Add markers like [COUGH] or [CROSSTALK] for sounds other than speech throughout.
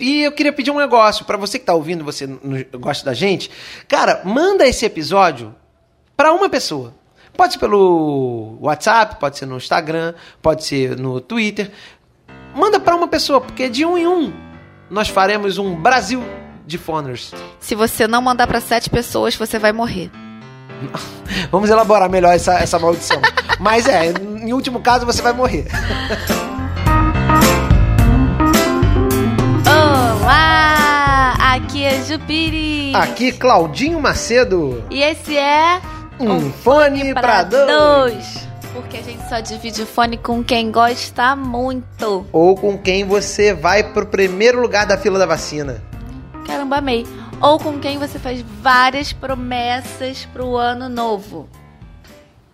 E eu queria pedir um negócio para você que tá ouvindo, você gosta da gente, cara, manda esse episódio para uma pessoa. Pode ser pelo WhatsApp, pode ser no Instagram, pode ser no Twitter. Manda para uma pessoa, porque de um em um nós faremos um Brasil de Phoners. Se você não mandar para sete pessoas, você vai morrer. [LAUGHS] Vamos elaborar melhor essa, essa maldição. [LAUGHS] Mas é, em último caso você vai morrer. [LAUGHS] Aqui é Jupiri. Aqui Claudinho Macedo. E esse é Um fone pra dois. Porque a gente só divide o fone com quem gosta muito. Ou com quem você vai pro primeiro lugar da fila da vacina. Caramba, amei. Ou com quem você faz várias promessas pro ano novo.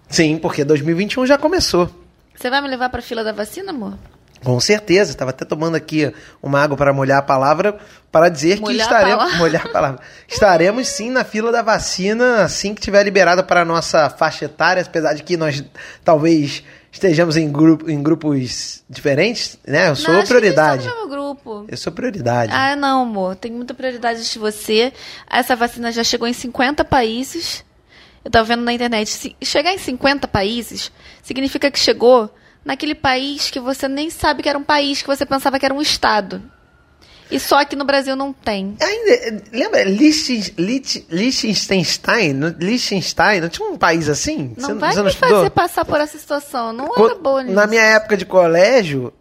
Sim, porque 2021 já começou. Você vai me levar pra fila da vacina, amor? Com certeza, estava até tomando aqui uma água para molhar a palavra para dizer Molhar que estaremos [LAUGHS] molhar a palavra. Estaremos sim na fila da vacina assim que tiver liberada para a nossa faixa etária, apesar de que nós talvez estejamos em, grupo, em grupos diferentes, né? Eu sou Não, acho que prioridade. No grupo. Eu sou prioridade. Ah, não, amor. Tem muita prioridade de você. Essa vacina já chegou em 50 países. Eu tava vendo na internet. Se chegar em 50 países, significa que chegou naquele país que você nem sabe que era um país, que você pensava que era um estado. E só aqui no Brasil não tem. Ainda, lembra Liechtenstein? Liechtenstein, não tinha um país assim? Não Você- vai você me estudou? fazer passar por essa situação. Não Co- era boa nisso. Na minha época de colégio,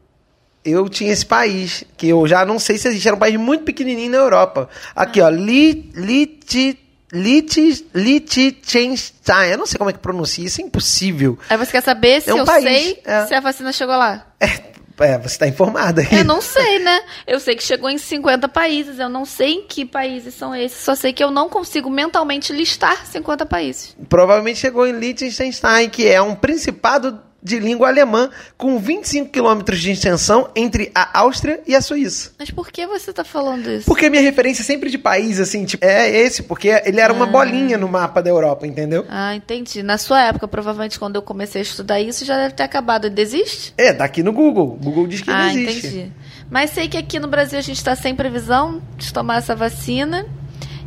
eu tinha esse país, que eu já não sei se existe, era um país muito pequenininho na Europa. Aqui, ó, Li, Lit, Lit, Liechtenstein. Eu não sei como é que pronuncia, isso é impossível. Aí você quer saber se É um eu país, sei é. se a vacina chegou lá? É, é, você tá informada. Eu não sei, né? Eu sei que chegou em 50 países. Eu não sei em que países são esses. Só sei que eu não consigo mentalmente listar 50 países. Provavelmente chegou em Liechtenstein, que é um principado de língua alemã com 25 quilômetros de extensão entre a Áustria e a Suíça. Mas por que você tá falando isso? Porque minha referência é sempre de país, assim, tipo, é esse, porque ele era Ah. uma bolinha no mapa da Europa, entendeu? Ah, entendi. Na sua época, provavelmente, quando eu comecei a estudar isso, já deve ter acabado. Desiste? É, tá aqui no Google. O Google diz que não ah, existe. entendi. Mas sei que aqui no Brasil a gente está sem previsão de tomar essa vacina.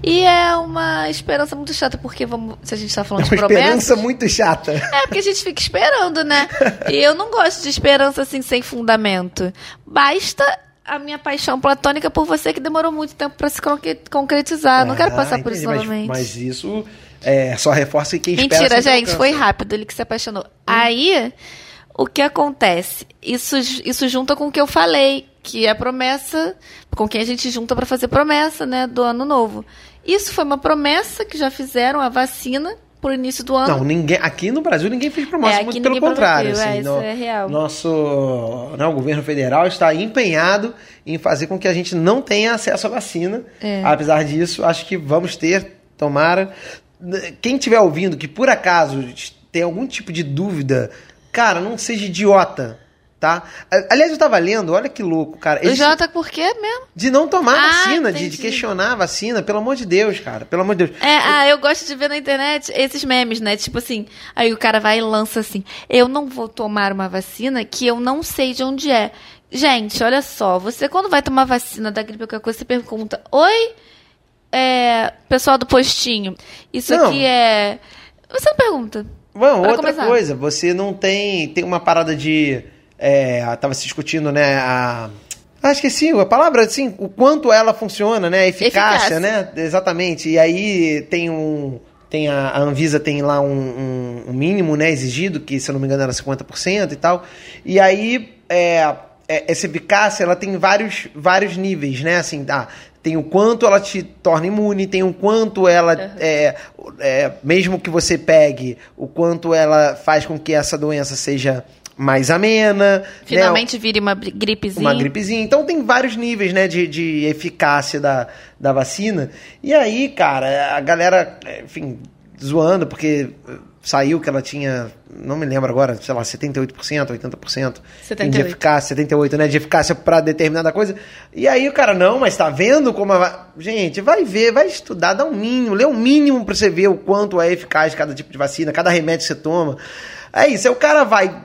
E é uma esperança muito chata, porque vamos, se a gente tá É falando uma de promessas... esperança muito chata. É, porque a gente fica esperando, né? [LAUGHS] E eu não gosto de esperança assim sem fundamento. Basta a minha paixão platônica por você que demorou muito tempo pra se concre- concretizar. não quero Ah, passar por isso entendi, mas- novamente. Mas, isso é, só reforça que quem espera Mentira, gente, foi rápido, ele que se apaixonou. Aí, o que acontece? Isso, isso junta com o que eu falei, que é a promessa, com quem a gente junta pra fazer promessa, né, do ano novo. Isso foi uma promessa que já fizeram, a vacina, pro início do ano. Não, ninguém, aqui no Brasil ninguém fez promessa, É, muito pelo contrário. assim, é, no- é real. Nosso né, o governo federal está empenhado em fazer com que a gente não tenha acesso à vacina. É. Apesar disso, acho que vamos ter, tomara. Quem estiver ouvindo que por acaso tem algum tipo de dúvida, cara, não seja idiota. Tá? Aliás, eu tava lendo, olha que louco, cara. O Eles- Jota, por quê mesmo? de não tomar Ah, vacina, de, de questionar a vacina, pelo amor de Deus, cara. Pelo amor de Deus. É, ah, eu gosto de ver na internet esses memes, né? Tipo assim, aí o cara vai e lança assim: eu não vou tomar uma vacina que eu não sei de onde é. Gente, olha só, você quando vai tomar vacina da gripe ou qualquer coisa, você pergunta: Oi, é, pessoal do postinho, isso Não. aqui é. Você não pergunta. Bom, outra começar. coisa, você não tem. Tem uma parada de. É, tava se discutindo, né? A. Ah, esqueci a palavra, assim, o quanto ela funciona, né? A eficácia, Eficácia. né? Exatamente. E aí tem um. Tem a, a Anvisa tem lá um, um- um mínimo, né, exigido, que se eu não me engano era 50% e tal. E aí, é, é, essa eficácia, ela tem vários, vários níveis, né? Assim, ah, tem o quanto ela te torna imune, tem o quanto ela, é, é, mesmo que você pegue, o quanto ela faz com que essa doença seja mais amena. né? Finalmente vire uma gripezinha. Uma gripezinha. Então tem vários níveis, né, de, de eficácia da, da vacina. E aí, cara, a galera, enfim, zoando, porque saiu que ela tinha, não me lembro agora, sei lá, 78%, 80% de 78. eficácia, 78, né, de eficácia pra determinada coisa. E aí o cara, não, mas tá vendo como a... Gente, vai ver, vai estudar, dá um mínimo, lê um mínimo pra você ver o quanto é eficaz cada tipo de vacina, cada remédio que você toma. É isso, aí o cara vai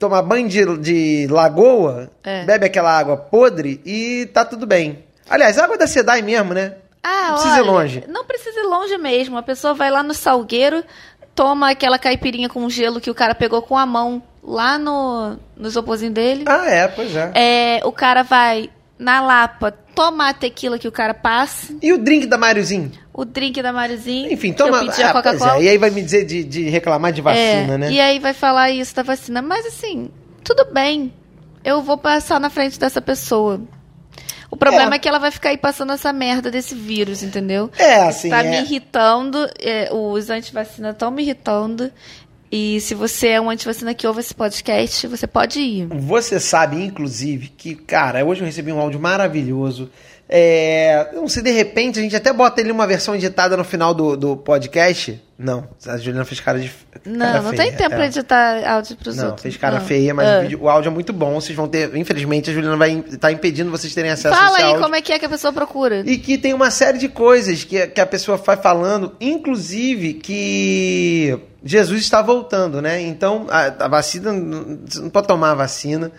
tomar banho de, de lagoa, É. bebe aquela água podre e tá tudo bem. Aliás, água da Sedai mesmo, né? Ah, Não precisa ir olha, longe. Não precisa ir longe mesmo. A pessoa vai lá no salgueiro, toma aquela caipirinha com gelo que o cara pegou com a mão lá no, no isoporzinho dele. Ah, é, pois é. É, o cara vai na Lapa tomar a tequila que o cara passa, E o drink da Mariozinho? o drink da Marizinha. Enfim, toma. Ah, é, E aí vai me dizer de, de reclamar de vacina, É, né? E aí vai falar isso da vacina. Mas assim, tudo bem. Eu vou passar na frente dessa pessoa. O problema É. é, que ela vai ficar aí passando essa merda desse vírus, entendeu? É, assim. tá é- me irritando. é, os antivacina estão me irritando. E se você é um antivacina que ouve esse podcast, você pode ir. Você sabe, inclusive, que, cara, hoje eu recebi um áudio maravilhoso. É, não sei, de repente a gente até bota ele uma versão editada no final do, do podcast. Não, a Juliana fez cara de. Não, cara não feia, tem tempo é. pra editar áudio pros Não, outros. fez cara Não. feia, mas Ah. o, vídeo- o áudio é muito bom. Vocês vão ter. Infelizmente, a Juliana vai estar impedindo vocês terem acesso a Fala esse aí áudio. como é que é que a pessoa procura. E que tem uma série de coisas que, que a pessoa vai falando, inclusive que Jesus está voltando, né? Então, a, a vacina, você não pode tomar a vacina,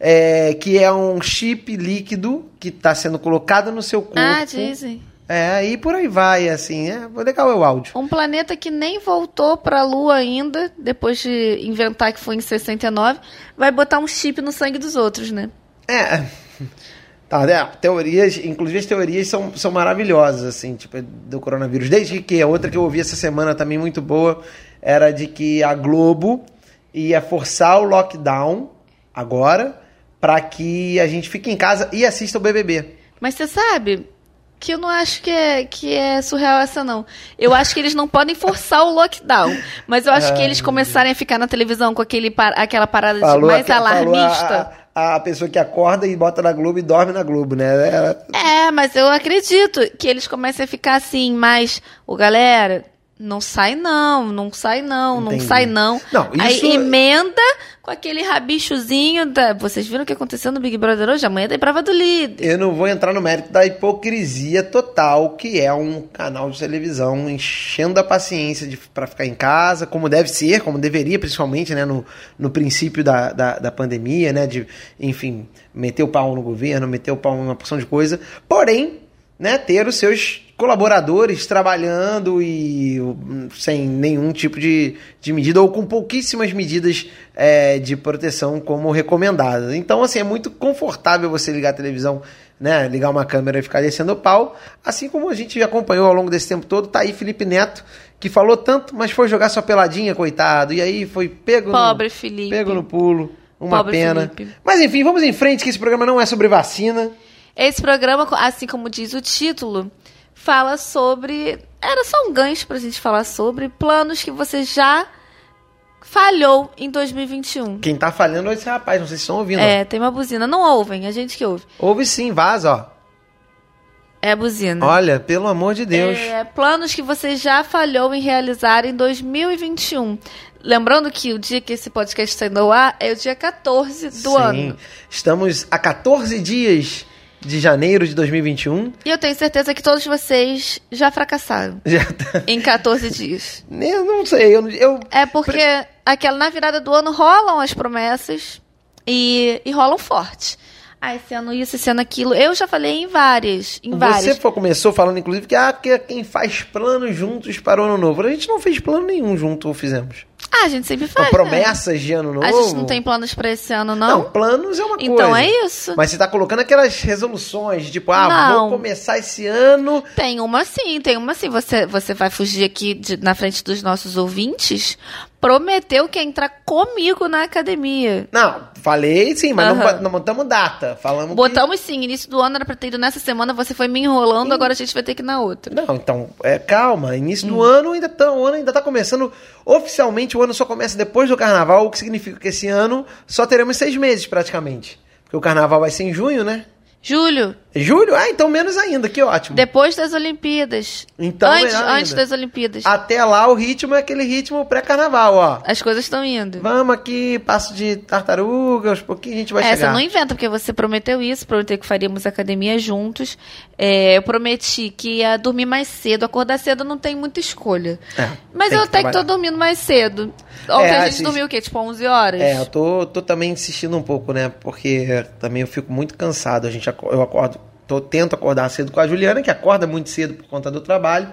é, que é um chip líquido que está sendo colocado no seu corpo. Ah, dizem. É, e por aí vai, assim, é legal é o áudio. Um planeta que nem voltou pra Lua ainda, depois de inventar que foi em 69, vai botar um chip no sangue dos outros, né? É. [LAUGHS] Tá, né? Teorias, inclusive as teorias são, são maravilhosas, assim, tipo, do coronavírus. Desde que a outra que eu ouvi essa semana também muito boa era de que a Globo ia forçar o lockdown agora para que a gente fique em casa e assista o BBB. Mas você sabe que eu não acho que é, que é surreal essa, não. Eu acho que eles não podem forçar o lockdown. Mas eu acho que eles começarem a ficar na televisão com aquele, aquela parada de mais aque- falou alarmista. a, a, a pessoa que acorda e bota na Globo e dorme na Globo, né? Ela- É, mas eu acredito que eles comecem a ficar assim, mais. Ô, galera, não sai não, não sai não, não Entendi. sai não. Não, Aí isso- emenda com aquele rabichozinho da. Vocês viram o que aconteceu no Big Brother hoje? Amanhã tem prova do líder. Eu não vou entrar no mérito da hipocrisia total, que é um canal de televisão enchendo a paciência de, pra ficar em casa, como deve ser, como deveria, principalmente, né, no, no princípio da, da, da pandemia, né, de, enfim, meter o pau no governo, meter o pau em uma porção de coisa, porém, né, ter os seus colaboradores trabalhando e hum, sem nenhum tipo de, de medida ou com pouquíssimas medidas é, de proteção como recomendadas. Então, assim, é muito confortável você ligar a televisão, né, ligar uma câmera e ficar descendo o pau, assim como a gente acompanhou ao longo desse tempo todo, tá aí Felipe Neto, que falou tanto, mas foi jogar sua peladinha, coitado, e aí foi pego Pobre no, Felipe. pego no pulo, uma Pobre pena. Felipe. Mas enfim, vamos em frente, que esse programa não é sobre vacina. Esse programa, assim como diz o título, fala sobre. Era só um gancho pra gente falar sobre planos que você já falhou em 2021. Quem tá falhando é esse rapaz, não sei se estão ouvindo. É, tem uma buzina. Não ouvem, a gente que ouve. Ouve sim, vaza, ó. É a buzina. Olha, pelo amor de Deus. É, planos que você já falhou em realizar em 2021. Lembrando que o dia que esse podcast está indo ao ar é o dia 14 do Sim. ano. Estamos a 14 dias de janeiro de 2021. E eu tenho certeza que todos vocês já fracassaram [LAUGHS] Já tá... em 14 dias. Eu não sei, eu, eu É porque aquela, na virada do ano rolam as promessas e, e rolam forte. Ah, esse ano isso, esse ano aquilo. Eu já falei em várias, em Você várias. começou falando, inclusive, que ah, que quem faz planos juntos para o ano novo. A gente não fez plano nenhum junto, ou fizemos. Ah, a gente sempre Então, faz. né? promessas de ano novo. A gente não tem planos pra esse ano, não? Não, planos é uma coisa. Então é isso. Mas você tá colocando aquelas resoluções, tipo, ah, Não. vou começar esse ano. Tem uma sim, tem uma sim. Você, você vai fugir aqui de- na frente dos nossos ouvintes. Prometeu que ia entrar comigo na academia. Não, falei sim, mas não, Aham. ba- não botamos data. Falamos que- Botamos sim, início do ano era pra ter ido nessa semana, você foi me enrolando, agora a gente vai ter que ir na outra. Não, então, é, calma. Início Hum. do ano ainda tá, o ano ainda tá começando. Oficialmente o ano só começa depois do carnaval, o que significa que esse ano só teremos seis meses praticamente. Porque o carnaval vai ser em junho, né? Júlio, Julho? Ah, então menos ainda, que ótimo. depois das Olimpíadas. Então, antes, antes das Olimpíadas. Até lá o ritmo é aquele ritmo pré-carnaval, ó. As coisas estão indo. Vamos aqui, passo de tartaruga, aos pouquinhos a gente vai Essa chegar. não inventa, porque você prometeu isso, prometeu que faríamos academia juntos. É, eu prometi que ia dormir mais cedo. Acordar cedo não tem muita escolha. É, Mas eu que até que tô trabalhar. dormindo mais cedo. Ontem a gente assim, dormiu o quê? Tipo 11 horas? É, eu tô, tô também insistindo um pouco, né? Porque também eu fico muito cansado. A gente, eu acordo tô, tento acordar cedo com a Juliana, que acorda muito cedo por conta do trabalho.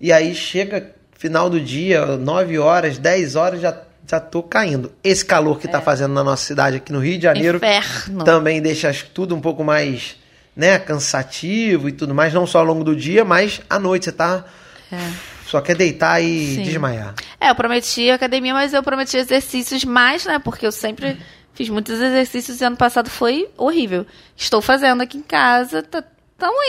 E aí chega final do dia, 9 horas, 10 horas, já, já tô caindo. Esse calor que tá fazendo na nossa cidade aqui no Rio de Janeiro Inferno. também deixa tudo um pouco mais né, cansativo e tudo mais, não só ao longo do dia, mas à noite você tá. Só quer deitar e Sim. desmaiar. É, eu prometi academia, mas eu prometi exercícios mais, né? Porque eu sempre fiz muitos exercícios e ano passado foi horrível. Estou fazendo aqui em casa, tá,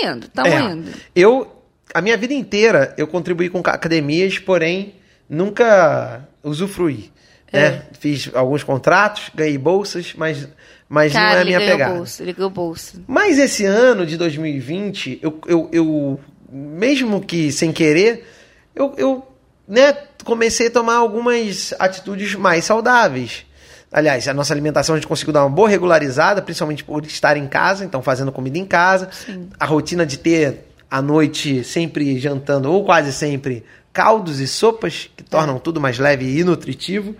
indo, tamo É, indo. Eu, a minha vida inteira, eu contribuí com ca- academias, porém, nunca usufruí. É. Né? Fiz alguns contratos, ganhei bolsas, mas, mas não Cara, é a ele minha ganhou pegada. bolsa, ele ganhou bolsa. Mas esse ano de 2020, eu, eu, eu mesmo que sem querer, eu, eu né, comecei a tomar algumas atitudes mais saudáveis. Aliás, a nossa alimentação a gente conseguiu dar uma boa regularizada, principalmente por estar em casa, então fazendo comida em casa. A rotina de ter à noite sempre jantando, ou quase sempre, caldos e sopas, que tornam tudo mais leve e nutritivo.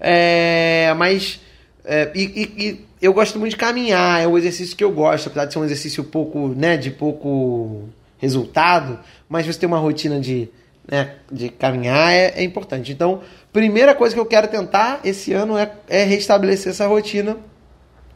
É, mas é, e, e- e eu gosto muito de caminhar, é o exercício que eu gosto, apesar de ser um exercício pouco, né, de pouco resultado, mas você ter uma rotina de, né, de caminhar é, é importante. Então, primeira coisa que eu quero tentar esse ano é, é restabelecer essa rotina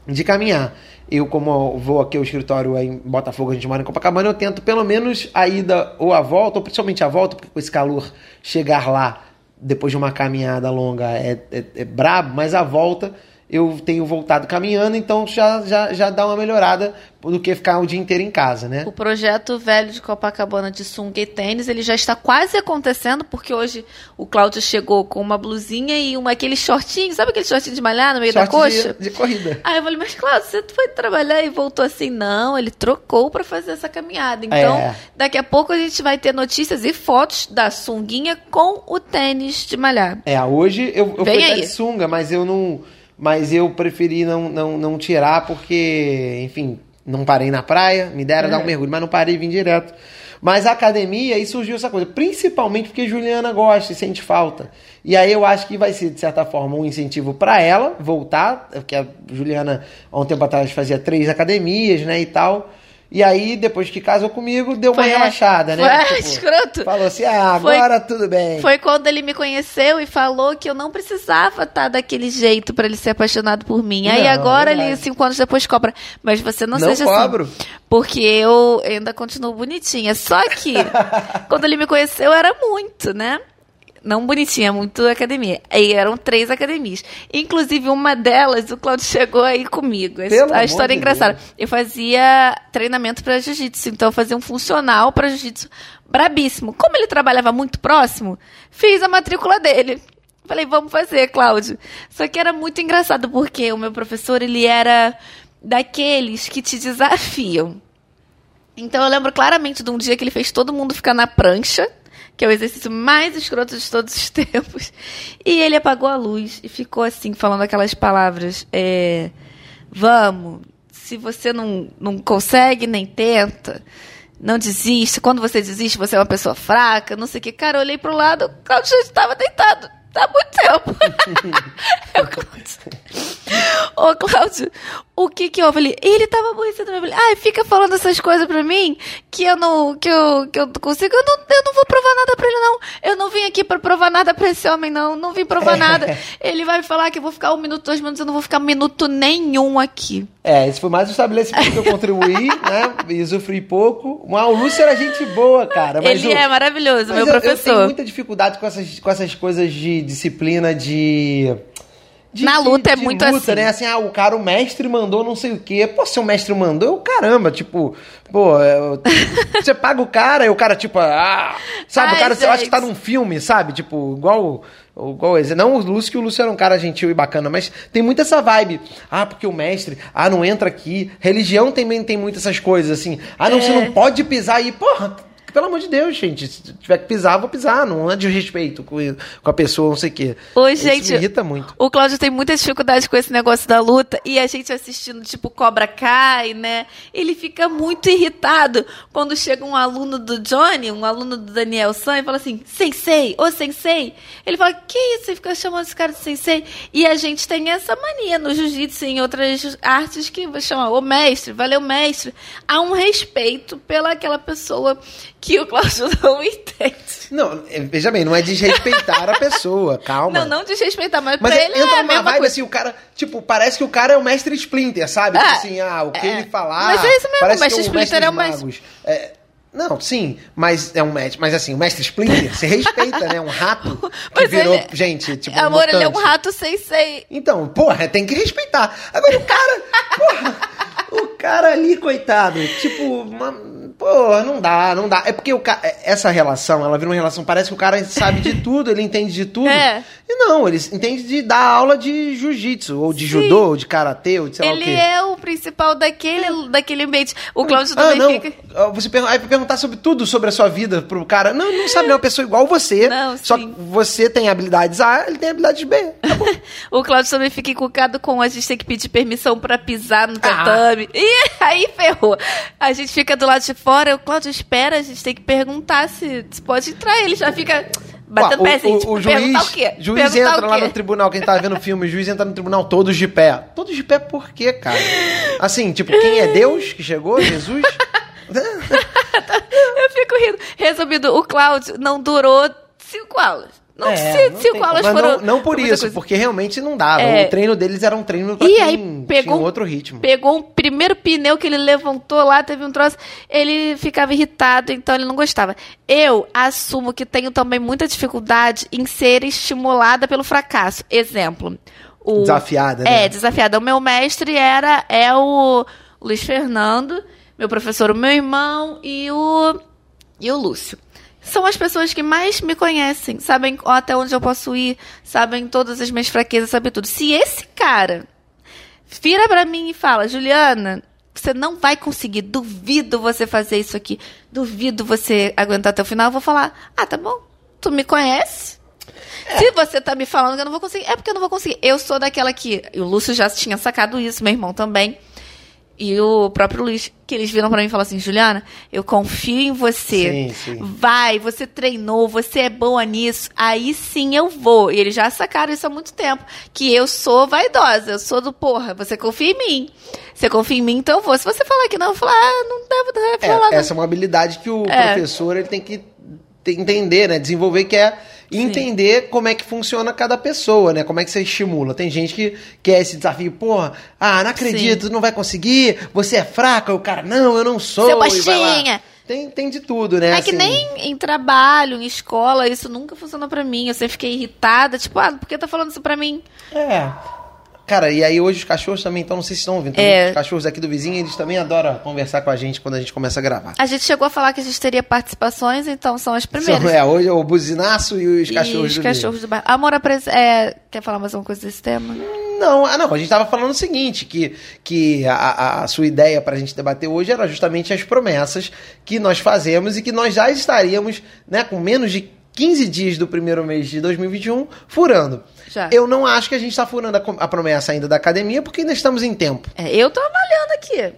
de caminhar. Eu, como vou aqui ao escritório em Botafogo, a gente mora em Copacabana, eu tento pelo menos a ida ou a volta, ou principalmente a volta, porque com esse calor chegar lá depois de uma caminhada longa é, é, é brabo, mas a volta eu tenho voltado caminhando, então já, já, já dá uma melhorada do que ficar o dia inteiro em casa, né? O projeto velho de Copacabana de sunga e tênis, ele já está quase acontecendo, porque hoje o Cláudio chegou com uma blusinha e uma, aquele shortinho, sabe aquele shortinho de malhar no meio da Short de- coxa? De, corrida. Aí eu falei, mas Cláudio, você foi trabalhar e voltou assim? Não, ele trocou pra fazer essa caminhada. Então, É. daqui a pouco a gente vai ter notícias e fotos da sunguinha com o tênis de malhar. É, hoje eu, eu Vem fui aí. de sunga, mas eu não. Mas eu preferi não, não, não tirar porque, enfim, não parei na praia, me deram É. dar um mergulho, mas não parei e vim direto. Mas a academia, aí surgiu essa coisa, principalmente porque Juliana gosta e sente falta. E aí eu acho que vai ser, de certa forma, um incentivo para ela voltar, porque a Juliana, há um tempo atrás, fazia três academias, né, e tal. E aí, depois que casou comigo, deu uma Foi- relaxada, né? foi Tipo, escroto. Falou assim, ah, Foi- agora tudo bem. Foi quando ele me conheceu e falou que eu não precisava estar daquele jeito pra ele ser apaixonado por mim. Aí Não, agora verdade. ele, cinco anos depois, cobra. Mas você não, Não seja cobro. assim. Porque eu ainda continuo bonitinha. Só que, [LAUGHS] quando ele me conheceu, era muito, né? Não bonitinha, muito academia. Aí eram três academias. Inclusive, uma delas, o Claudio chegou aí comigo. Pelo a história é engraçada. Deus. Eu fazia treinamento para jiu-jitsu, então eu fazia um funcional para jiu-jitsu brabíssimo. Como ele trabalhava muito próximo, fiz a matrícula dele. Falei, vamos fazer, Cláudio. Só que era muito engraçado, porque o meu professor, ele era daqueles que te desafiam. Então eu lembro claramente de um dia que ele fez todo mundo ficar na prancha, que é o exercício mais escroto de todos os [LAUGHS] tempos. E ele apagou a luz e ficou assim, falando aquelas palavras. É, Vamos, se você não, não consegue, nem tenta. Não desiste. Quando você desiste, você é uma pessoa fraca, não sei o que. Cara, eu olhei pro lado, o Claudio já estava deitado. Há muito tempo. [LAUGHS] eu, [LAUGHS] Cláudio. Ô, Cláudio, o que que houve ali? Ele tava aborrecido. Eu falei, ai, fica falando essas coisas pra mim que eu não, que eu, que eu consigo. Eu não, eu não vou provar nada pra ele, não. Eu não vim aqui pra provar nada pra esse homem, não. Não vim provar nada. Ele vai falar que eu vou ficar um minuto, dois minutos. Eu não vou ficar minuto nenhum aqui. É, esse foi mais um estabelecimento que eu contribuí, [LAUGHS] né? E usufruí pouco. Mas o Lúcio era gente boa, cara. Mas ele o- é maravilhoso, mas meu eu, Eu tenho professor. muita dificuldade com essas, com essas coisas de disciplina de. De- Na de- luta é de muito luta, assim. né? Assim, ah, o cara, o mestre mandou não sei o quê. Pô, se o mestre mandou, eu, caramba, tipo, pô, eu- [LAUGHS] você paga o cara e o cara, tipo, ah, sabe? Ai, o cara, eu acho que tá gente. num filme, sabe? Tipo, igual. Igual. Não o Lúcio, que o Lúcio era um cara gentil e bacana, mas tem muito essa vibe. Ah, porque o mestre, ah, não entra aqui. Religião também tem muito essas coisas, assim. Ah, não, você É. não pode pisar aí. Porra, pelo amor de Deus, gente, se tiver que pisar, vou pisar. Não é de respeito com, com a pessoa, não sei o quê. Oi, Isso gente. me irrita muito. O Cláudio tem muita dificuldade com esse negócio da luta e a gente assistindo, tipo, Cobra Kai, né? Ele fica muito irritado quando chega um aluno do Johnny, um aluno do Daniel San, e fala assim: Sensei, ô Sensei. Ele fala: Que isso? Você fica chamando esse cara de Sensei? E a gente tem essa mania no jiu-jitsu e em outras artes que chama o mestre, valeu mestre. Há um respeito pela aquela pessoa que o Cláudio não entende. Não, é, veja bem, não é desrespeitar a pessoa, calma. Não, não desrespeitar, mas, Mas pra é- ele entra é uma vibe coisa. assim, o cara, tipo, parece que o cara é o mestre Splinter, sabe? É, Tipo assim, ah, o que é. ele falar. Mas é isso mesmo, parece o mestre que Splinter é o magos. É, não, sim, mas é um mestre. Mas assim, o mestre Splinter, você respeita, né? Um rato [LAUGHS] que Mas virou, ele- gente, tipo. um Amor, ele é um rato sensei. Então, porra, tem que respeitar. Agora o cara, [LAUGHS] porra, o cara ali, coitado, tipo, uma- porra, não dá, não dá. É porque o ca- essa relação, ela vira uma relação, parece que o cara sabe de [LAUGHS] tudo, ele entende de tudo. É. E não, ele entende de dar aula de jiu-jitsu, ou de Sim. judô, ou de karatê, ou de sei lá o Ele quê. é o principal daquele, daquele ambiente. O Cláudio Ah, também não. fica. ah, Você pergun- aí perguntar sobre tudo sobre a sua vida pro cara. Não, ele não sabe, ele é uma pessoa igual você. Não, só sim. que você tem habilidades A, ele tem habilidades B. Tá bom. [LAUGHS] O Cláudio também fica encucado com a gente ter que pedir permissão pra pisar no Ah. tatame. E aí ferrou. A gente fica do lado de fora, o Cláudio espera, a gente tem que perguntar se, se pode entrar. Ele já fica batendo Ó, pezinho. tipo, o, o juiz, o quê? juiz perguntar entra o lá no tribunal, quem tá vendo o filme, o juiz entra no tribunal todos de pé. Todos de pé por quê, cara? Assim, tipo, quem é Deus que chegou? Jesus? [LAUGHS] [LAUGHS] Eu fico rindo. Resumindo, o Cláudio não durou cinco aulas. Não, É, se, não tem- aulas mas foram. não, não por isso, coisa. porque realmente não dava. É. O treino deles era um treino pra E quem aí tinha pegou um um- outro ritmo. Pegou um primeiro pneu que ele levantou lá, teve um troço, ele ficava irritado, então ele não gostava. Eu assumo que tenho também muita dificuldade em ser estimulada pelo fracasso. Exemplo. O, Desafiada, né? É, desafiada. O meu mestre era é o Luiz Fernando, meu professor, o meu irmão e o e o Lúcio. São as pessoas que mais me conhecem, sabem até onde eu posso ir, sabem todas as minhas fraquezas, sabem tudo. Se esse cara vira pra mim e fala, Juliana, você não vai conseguir, duvido você fazer isso aqui, duvido você aguentar até o final, eu vou falar, ah, tá bom, tu me conhece? Se você tá me falando que eu não vou conseguir, é porque eu não vou conseguir. Eu sou daquela que, e o Lúcio já tinha sacado isso, meu irmão também, e o próprio Luiz, que eles viram pra mim e falaram assim, Juliana, eu confio em você. Sim, sim. Vai, você treinou, você é boa nisso, aí sim eu vou. E eles já sacaram isso há muito tempo. Que eu sou vaidosa, eu sou do porra, você confia em mim. Você confia em mim, então eu vou. Se você falar que não, eu vou falar, ah, não devo, deve É, falar. não. essa é uma habilidade que o É. professor ele tem que te- entender, né? Desenvolver, que é entender como é que funciona cada pessoa, né? Como é que você estimula. Tem gente que quer esse desafio, porra, ah, não acredito, Sim. não vai conseguir, você é fraca, o cara, não, eu não sou. Seu e baixinha. Tem, tem de tudo, né? É que Assim, nem em trabalho, em escola, isso nunca funcionou pra mim. Eu sempre fiquei irritada, tipo, ah, por que tá falando isso pra mim? É. Cara, e aí hoje os cachorros também, então não sei se estão ouvindo. É. Os cachorros aqui do vizinho, eles também adoram conversar com a gente quando a gente começa a gravar. A gente chegou a falar que a gente teria participações, então são as primeiras. São- é, hoje é o buzinaço e os cachorros e os do cachorros do bairro. Amor, é, quer falar mais alguma coisa desse tema? Não, ah, não, a gente tava falando o seguinte, que, que a- a, a sua ideia pra gente debater hoje era justamente as promessas que nós fazemos e que nós já estaríamos, né, com menos de 15 dias do primeiro mês de 2021, furando. Já. Eu não acho que a gente está furando a, a promessa ainda da academia, porque ainda estamos em tempo. É, eu tô avaliando aqui.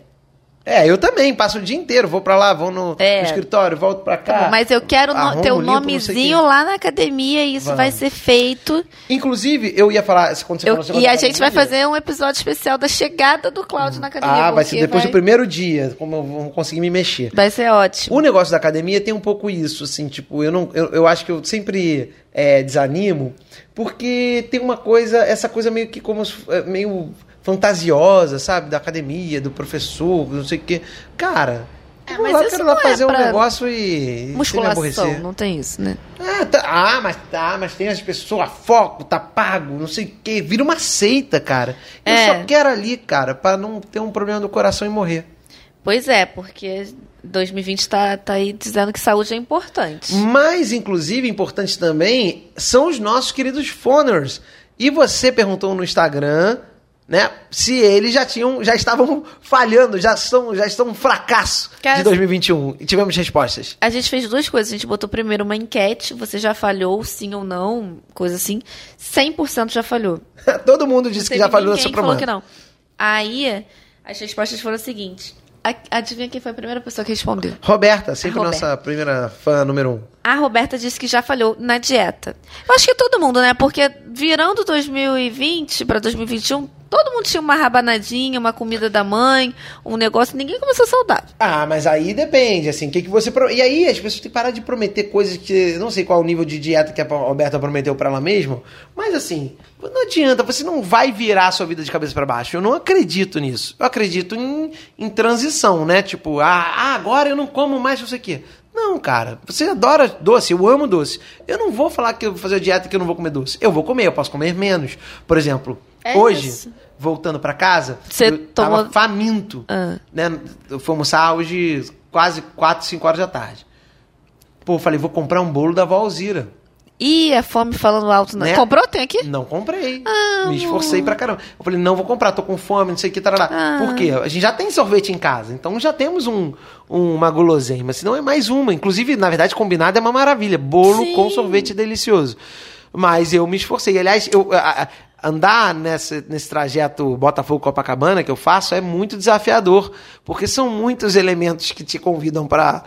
É, eu também, passo o dia inteiro, vou pra lá, vou no, É. no escritório, volto pra cá. Mas eu quero no, limpo, o nomezinho lá na academia e isso Vamos. vai ser feito. Inclusive, eu ia falar, quando você Eu- falou e a gente vai fazer um episódio especial da chegada do Cláudio na academia. Ah, vai ser depois do primeiro dia, como eu vou conseguir me mexer. Vai ser ótimo. O negócio da academia tem um pouco isso, assim, tipo, eu não. Eu, eu acho que eu sempre é, desanimo, porque tem uma coisa, essa coisa meio que como se- é, meio fantasiosa, sabe? Da academia, do professor, não sei o quê. Cara, É, eu mas lá isso quero lá é fazer um pra negócio e. Musculação, não tem isso, né? Ah, tá- ah, mas tá, mas tem as pessoas, foco, tá pago, não sei o quê. Vira uma seita, cara. Eu É. só quero ali, cara, pra não ter um problema do coração e morrer. Pois é, porque 2020 tá, tá aí dizendo que saúde é importante. Mas, inclusive, importante também são os nossos queridos phoners. E você perguntou no Instagram, né? Se eles já tinham, já estavam falhando, já estão, já estão um fracasso Cara, de 2021. E tivemos respostas. A gente fez duas coisas. A gente botou primeiro uma enquete, você já falhou, sim ou não, coisa assim. 100% já falhou. [LAUGHS] Todo mundo disse que já falou ninguém essa que falou que não. Aí, as respostas foram as seguintes. Adivinha quem foi a primeira pessoa que respondeu? Roberta, sempre A Roberta. nossa primeira fã número um. A Roberta disse que já falhou na dieta. Eu acho que todo mundo, né? Porque virando 2020 para 2021, todo mundo tinha uma rabanadinha, uma comida da mãe, um negócio, ninguém começou saudável. Ah, mas aí depende, assim, o que, que você... pro- E aí as pessoas têm que parar de prometer coisas que... Não sei qual o nível de dieta que a Roberta prometeu pra ela mesma, mas assim, não adianta, você não vai virar a sua vida de cabeça pra baixo. Eu não acredito nisso. Eu acredito em, em transição, né? Tipo, ah, ah, agora eu não como mais não sei o quê. Não, cara, você adora doce, eu amo doce. Eu não vou falar que eu vou fazer dieta que eu não vou comer doce. Eu vou comer, eu posso comer menos. Por exemplo, É hoje, isso. voltando pra casa, Você eu tava tomou- faminto Ah. né? Eu fui almoçar hoje quase 4, 5 horas da tarde. Pô, eu falei, vou comprar um bolo da vó Alzira. Ih, a fome falando alto. Não. Né? Comprou? Tem aqui? Não comprei. Ah, Me esforcei pra caramba. Eu falei, não vou comprar, tô com fome, não sei o que, tarará. Ah. Por quê? A gente já tem sorvete em casa, então já temos um, um- uma guloseima. Se não é mais uma. Inclusive, na verdade, combinado é uma maravilha. Bolo Sim. com sorvete delicioso. Mas eu me esforcei. Aliás, eu, a- andar nesse, nesse trajeto Botafogo-Copacabana que eu faço é muito desafiador, porque são muitos elementos que te convidam para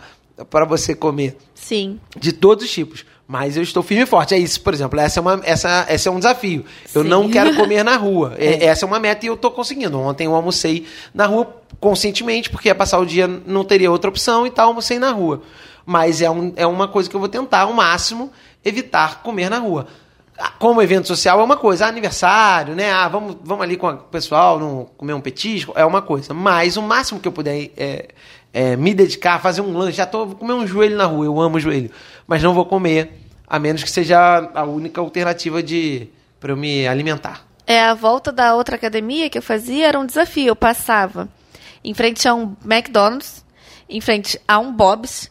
para você comer Sim. de todos os tipos. Mas eu estou firme e forte. É isso, por exemplo. Essa é, uma, essa, essa é um desafio. Eu Sim. não quero comer na rua. [LAUGHS] É, Essa é uma meta e eu estou conseguindo. Ontem eu almocei na rua conscientemente, porque ia passar o dia, não teria outra opção e tal, almocei na rua. Mas é, um, é uma coisa que eu vou tentar, ao máximo, evitar comer na rua. Ah, Como evento social é uma coisa, ah, aniversário, né? Ah, vamos, vamos ali com o pessoal comer um petisco, é uma coisa. Mas o máximo que eu puder é, é, me dedicar fazer um lanche, já tô, vou comer um joelho na rua, eu amo joelho, mas não vou comer, a menos que seja a única alternativa de para eu me alimentar. É, a volta da outra academia que eu fazia era um desafio. Eu passava em frente a um McDonald's, em frente a um Bob's,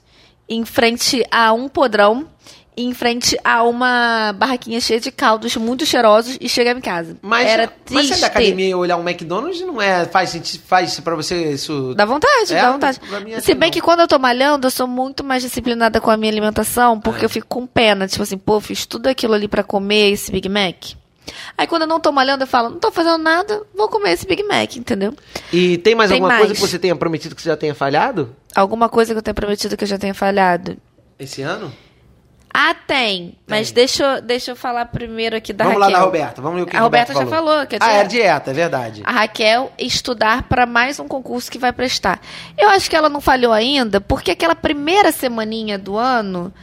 em frente a um podrão, em frente a uma barraquinha cheia de caldos muito cheirosos e chegava em casa. Mas, era mas triste. sair da academia e olhar um McDonald's não é faz faz para você isso Dá vontade, É, dá vontade. pra mim, acho Se que bem não. que quando eu tô malhando, eu sou muito mais disciplinada com a minha alimentação, porque É. eu fico com pena. Tipo assim, pô, fiz tudo aquilo ali pra comer esse Big Mac. Aí quando eu não tô malhando, eu falo, não tô fazendo nada, vou comer esse Big Mac, entendeu? E tem mais Tem alguma mais. coisa que você tenha prometido que você já tenha falhado Alguma coisa que eu tenho prometido que eu já tenha falhado. esse ano? Ah, tem. Mas Tem. deixa, eu- deixa eu falar primeiro aqui da vamos Raquel. lá da Roberta, vamos ver o que A Roberta já falou. falou, que é Ah, é dieta, é verdade. A Raquel estudar para mais um concurso que vai prestar. Eu acho que ela não falhou ainda, porque aquela primeira semaninha do ano,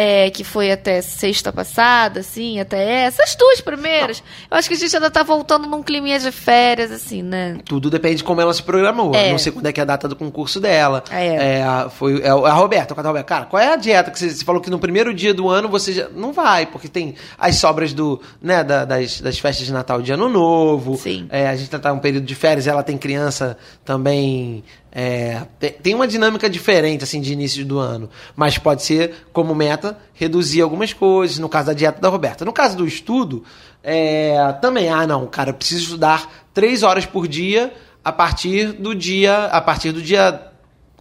é, que foi até sexta passada, assim, até essa, as duas primeiras, eu acho que a gente ainda tá voltando num climinha de férias, assim, né? Tudo depende de como ela se programou. É. Não sei quando é que é a data do concurso dela. É. a- foi é a Roberta, a Roberta. Cara, qual é a dieta que você, você falou que no primeiro dia do ano você já não vai, porque tem as sobras do, né, da- das, das festas de Natal de Ano Novo. Sim. É, a gente tá um período de férias, ela tem criança também. É, tem, uma dinâmica diferente assim de início do ano, mas pode ser como meta reduzir algumas coisas. No caso da dieta da Roberta, no caso do estudo, é, também ah não, cara, eu preciso estudar três horas por dia a partir do dia a partir do dia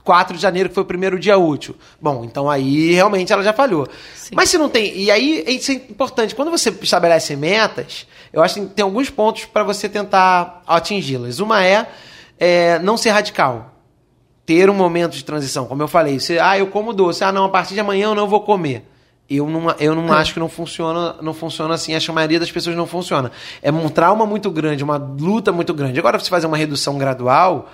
4 de janeiro, que foi o primeiro dia útil. Bom, então aí realmente ela já falhou. Sim. Mas se não tem. E aí isso é importante. Quando você estabelece metas, eu acho que tem alguns pontos para você tentar atingi-las. Uma é, é não ser radical. Ter um momento de transição. Como eu falei, você, ah, eu como doce. Ah, não, a partir de amanhã eu não vou comer. Eu não, eu não acho que não funciona, não funciona assim. Acho que a maioria das pessoas não funciona. É um trauma muito grande, uma luta muito grande. Agora, você fazer uma redução gradual,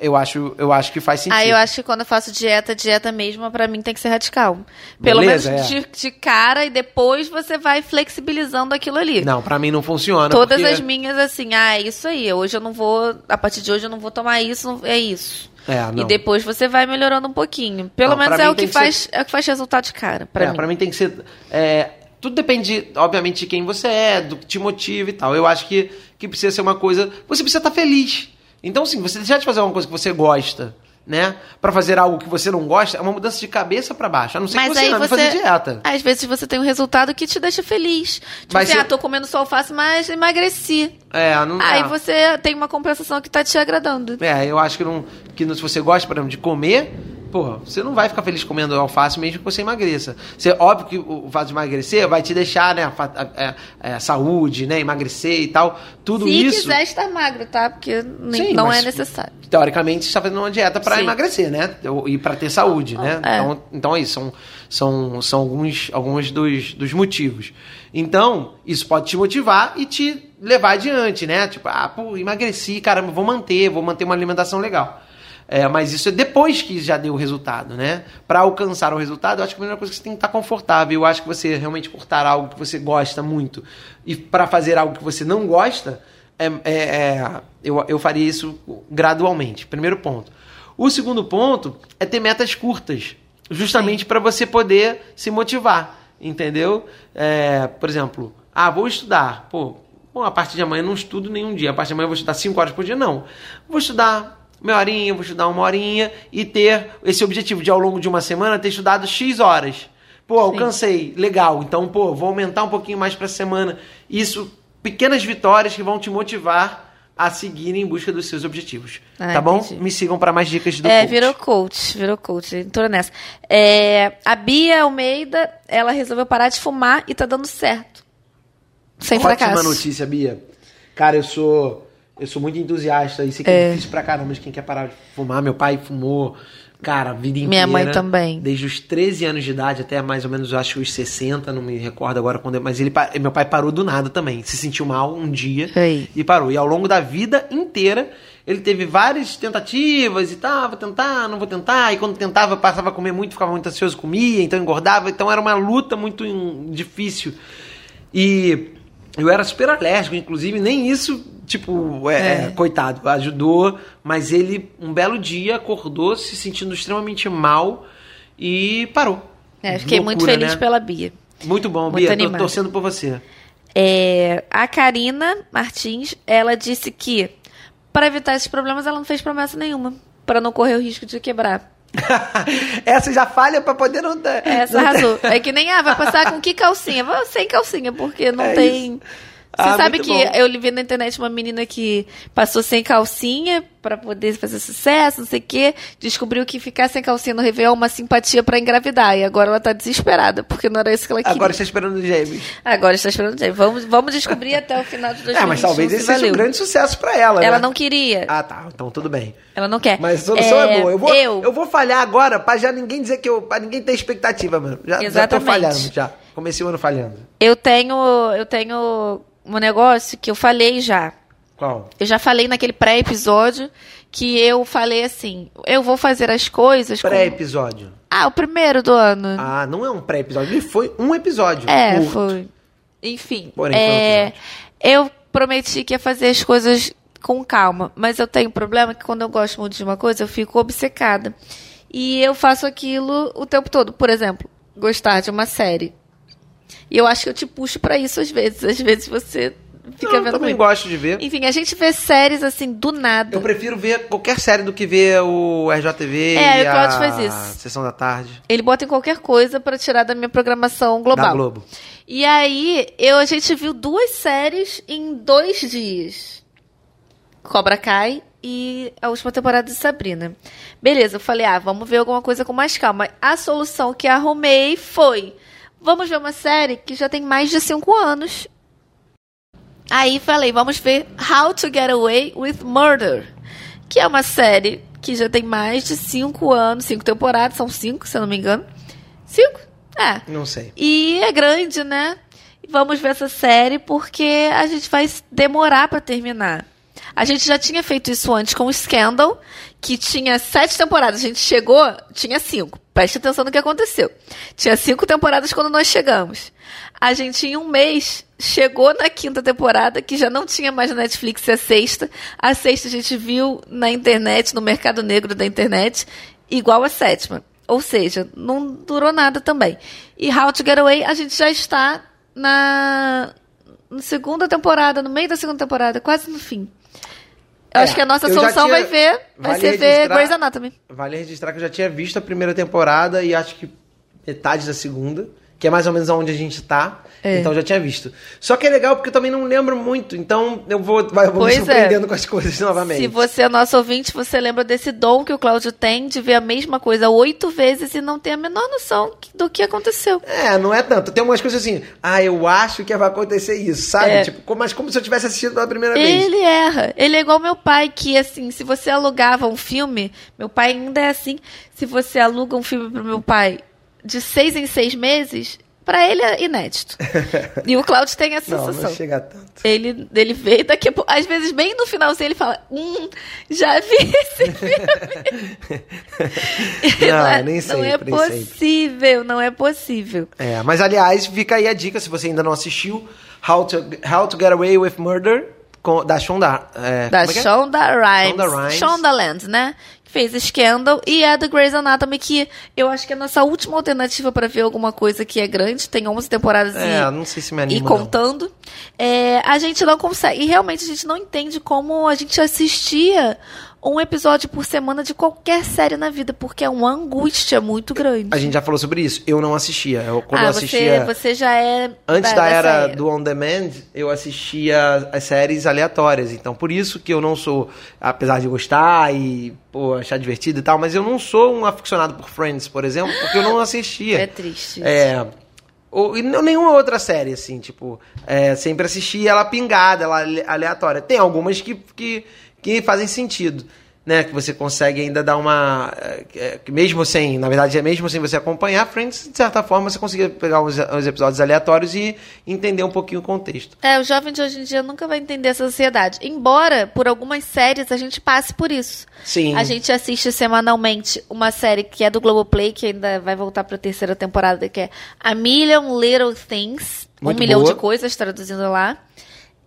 eu acho, eu acho que faz sentido. Aí eu acho que quando eu faço dieta, dieta mesmo, pra mim tem que ser radical. Pelo Beleza, menos é. de, de cara e depois você vai flexibilizando aquilo ali. Não, pra mim não funciona. Todas porque- as minhas, assim, ah, é isso aí. Hoje eu não vou. A partir de hoje eu não vou tomar isso, não- é isso. É, não. E depois você vai melhorando um pouquinho. Pelo Não, menos é o que, que faz, é o que faz resultado de cara. Pra é, mim. pra mim tem que ser. é, tudo depende, obviamente, de quem você é, do que te motiva e tal. Eu acho que, que precisa ser uma coisa. Você precisa estar feliz. Então, assim, você deixar de fazer uma coisa que você gosta, né? Pra fazer algo que você não gosta, é uma mudança de cabeça pra baixo. A não ser Mas que você ame você, fazer dieta. às vezes você tem um resultado que te deixa feliz. Tipo Vai assim, ah, tô comendo só alface, mas emagreci. É, não Aí é. você tem uma compensação que tá te agradando. É, eu acho que, não, que não- se você gosta, por exemplo, de comer, pô, você não vai ficar feliz comendo alface mesmo que você emagreça. Você, óbvio que o, fato de emagrecer vai te deixar, né, a, a- a- a saúde, né, emagrecer e tal. Tudo Se isso. quiser estar magro, tá? Porque nem- Sim, não é necessário. Teoricamente, você está fazendo uma dieta para emagrecer, né? E para ter saúde, né? É. Então, então é isso. São, são, são alguns, alguns dos, dos motivos. Então, isso pode te motivar e te levar adiante, né? Tipo, ah, pô, emagreci, caramba, vou manter, vou manter uma alimentação legal. É, mas isso é depois que já deu o resultado, né? Para alcançar o resultado, eu acho que a primeira coisa é que você tem que estar confortável. Eu acho que você realmente cortar algo que você gosta muito e para fazer algo que você não gosta, é, é- é- eu, eu faria isso gradualmente. Primeiro ponto. O segundo ponto é ter metas curtas, justamente para você poder se motivar, entendeu? É, por exemplo, ah, vou estudar. Pô, bom, a partir de amanhã eu não estudo nenhum dia. A partir de amanhã eu vou estudar 5 horas por dia, não. Vou estudar meia horinha, vou estudar uma horinha e ter esse objetivo de ao longo de uma semana ter estudado X horas. Pô, alcancei, legal. Então, pô, vou aumentar um pouquinho mais para semana. Isso, pequenas vitórias que vão te motivar a seguir em busca dos seus objetivos. Ah, tá bom? entendi. Me sigam para mais dicas do é, coach. virou coach, virou coach, entrou nessa. É, a Bia Almeida, ela resolveu parar de fumar e tá dando certo. Sem Ótima fracasso. notícia, Bia. Cara, eu sou eu sou muito entusiasta e sei que é. difícil pra caramba de quem quer parar de fumar. Meu pai fumou, cara, a vida inteira. Minha mãe também. Desde os 13 anos de idade até mais ou menos, eu acho, os 60, não me recordo agora quando. Mas ele, meu pai parou do nada também. Se sentiu mal um dia Ei. e parou. E ao longo da vida inteira, ele teve várias tentativas e tal, vou tentar, não vou tentar. E quando tentava, passava a comer muito, ficava muito ansioso, comia, então engordava. Então era uma luta muito hum, difícil. E eu era super alérgico, inclusive, nem isso, tipo, é, é, coitado, ajudou. Mas ele, um belo dia, acordou se sentindo extremamente mal e parou. É, fiquei muito Loucura, feliz né? pela Bia. Muito bom, Muito Bia, tô torcendo por você. É, a Karina Martins, ela disse que para evitar esses problemas ela não fez promessa nenhuma, para não correr o risco de quebrar. [LAUGHS] Essa já falha pra poder não ter. Essa não ter- arrasou. É que nem, ah, vai passar com que calcinha? Vou sem calcinha, porque [LAUGHS] não É tem. isso. Você Ah, sabe que bom. eu vi na internet uma menina que passou sem calcinha pra poder fazer sucesso, não sei o quê. Descobriu que ficar sem calcinha no Réveillon é uma simpatia pra engravidar. E agora ela tá desesperada, porque não era isso que ela queria. Agora está esperando os gêmeos. Agora está esperando. gente. Vamos, vamos descobrir até o final de 2021 [LAUGHS] É, mas talvez se esse seja valeu. um grande sucesso pra ela, Ela né? não queria. Ah, tá. Então tudo bem. Ela não quer. Mas a solução é, boa. Eu vou, eu, eu vou falhar agora pra já ninguém dizer que eu. pra ninguém ter expectativa, mano. Já, já tô Exatamente. falhando já. Comecei o ano falhando. eu tenho, eu tenho um negócio que eu falei já. Qual? Eu já falei naquele pré-episódio que eu falei assim: eu vou fazer as coisas. Pré-episódio. Ah, o primeiro do ano. Ah, não é um pré-episódio. Ele foi um episódio. é, curto. foi. Enfim. Porém, foi um é, eu prometi que ia fazer as coisas com calma, mas eu tenho um problema que quando eu gosto muito de uma coisa, eu fico obcecada. E eu faço aquilo o tempo todo. Por exemplo, gostar de uma série. E eu acho que eu te puxo pra isso às vezes. Às vezes você fica Não, eu vendo. também comigo. gosto de ver. Enfim, a gente vê séries assim do nada. Eu prefiro ver qualquer série do que ver o RJTV É, e o a Claudio faz isso. Sessão da Tarde Ele bota em qualquer coisa pra tirar da minha programação global. da Globo. E aí, eu, a gente viu duas séries em dois dias. Cobra Kai e a última temporada de Sabrina. Beleza, eu falei, ah, vamos ver alguma coisa com mais calma. A solução que arrumei foi, vamos ver uma série que já tem mais de cinco anos. Aí falei, vamos ver How to Get Away with Murder, que é uma série que já tem mais de cinco anos, cinco temporadas, são cinco, se eu não me engano. Cinco? É. Não sei. E é grande, né? Vamos ver essa série porque a gente vai demorar pra terminar. A gente já tinha feito isso antes com o Scandal, que tinha sete temporadas. A gente chegou, tinha cinco. Preste atenção no que aconteceu. Tinha cinco temporadas quando nós chegamos. A gente, em um mês, chegou na quinta temporada, que já não tinha mais na Netflix a sexta. A sexta a gente viu na internet, no mercado negro da internet, igual a sétima. Ou seja, não durou nada também. E How to Get Away, a gente já está na, na segunda temporada, no meio da segunda temporada, quase no fim. Eu É, acho que a nossa solução tinha- vai ver, vai vale ser ver registrar- Grey's Anatomy. Vale registrar que eu já tinha visto a primeira temporada e acho que metade da segunda, que é mais ou menos onde a gente tá. É. Então já tinha visto. Só que é legal porque eu também não lembro muito, então eu vou, eu vou me é. surpreendendo com as coisas [LAUGHS] novamente. Se você é nosso ouvinte, você lembra desse dom que o Cláudio tem de ver a mesma coisa oito vezes e não ter a menor noção do que aconteceu. É, não é tanto. Tem umas coisas assim, ah, eu acho que vai acontecer isso, sabe? É. Tipo, mas como se eu tivesse assistido pela primeira vez. Ele erra. Ele é igual meu pai, que assim, se você alugava um filme, meu pai ainda é assim, se você aluga um filme pro meu pai de seis em seis meses, pra ele é inédito. e o Cláudio tem essa [LAUGHS] Não, sensação. não chega tanto. Ele, ele vê daqui a pouco, às vezes bem no finalzinho ele fala, hum, já vi esse filme. [LAUGHS] Não, é- nem não é nem sempre. possível, não é possível. É, mas aliás, fica aí a dica, se você ainda não assistiu, How to, How to Get Away with Murder, com, da Shonda. É, Da é é? Shonda Rhimes. Shonda Rhimes. Shondaland, né? Fez Scandal. E a The Grey's Anatomy, que eu acho que é a nossa última alternativa pra ver alguma coisa que é grande. Tem 11 temporadas É, e, não sei se me e anima. contando. É, a gente não consegue. E realmente a gente não entende como a gente assistia um episódio por semana de qualquer série na vida, porque é uma angústia muito grande. A gente já falou sobre isso. Eu não assistia. Eu, quando ah, eu você, assistia. você já é. Antes da, era série. do On Demand, eu assistia as séries aleatórias. Então, por isso que eu não sou, apesar de gostar e pô, achar divertido e tal, mas eu não sou um aficionado por Friends, por exemplo, porque eu não assistia. É triste. É. Ou, e não- nenhuma outra série, assim, tipo, é, sempre assisti ela pingada, ela ale- aleatória. Tem algumas que, que, que fazem sentido, né? Que você consegue ainda dar uma. é, que mesmo sem, na verdade, é mesmo sem você acompanhar Friends, de certa forma você consegue pegar os, os episódios aleatórios e entender um pouquinho o contexto. É, o jovem de hoje em dia nunca vai entender essa sociedade. Embora, por algumas séries, a gente passe por isso. Sim. A gente assiste semanalmente uma série que é do Globoplay, que ainda vai voltar pra terceira temporada, que é A Million Little Things. Muito um milhão boa. de coisas, traduzindo lá.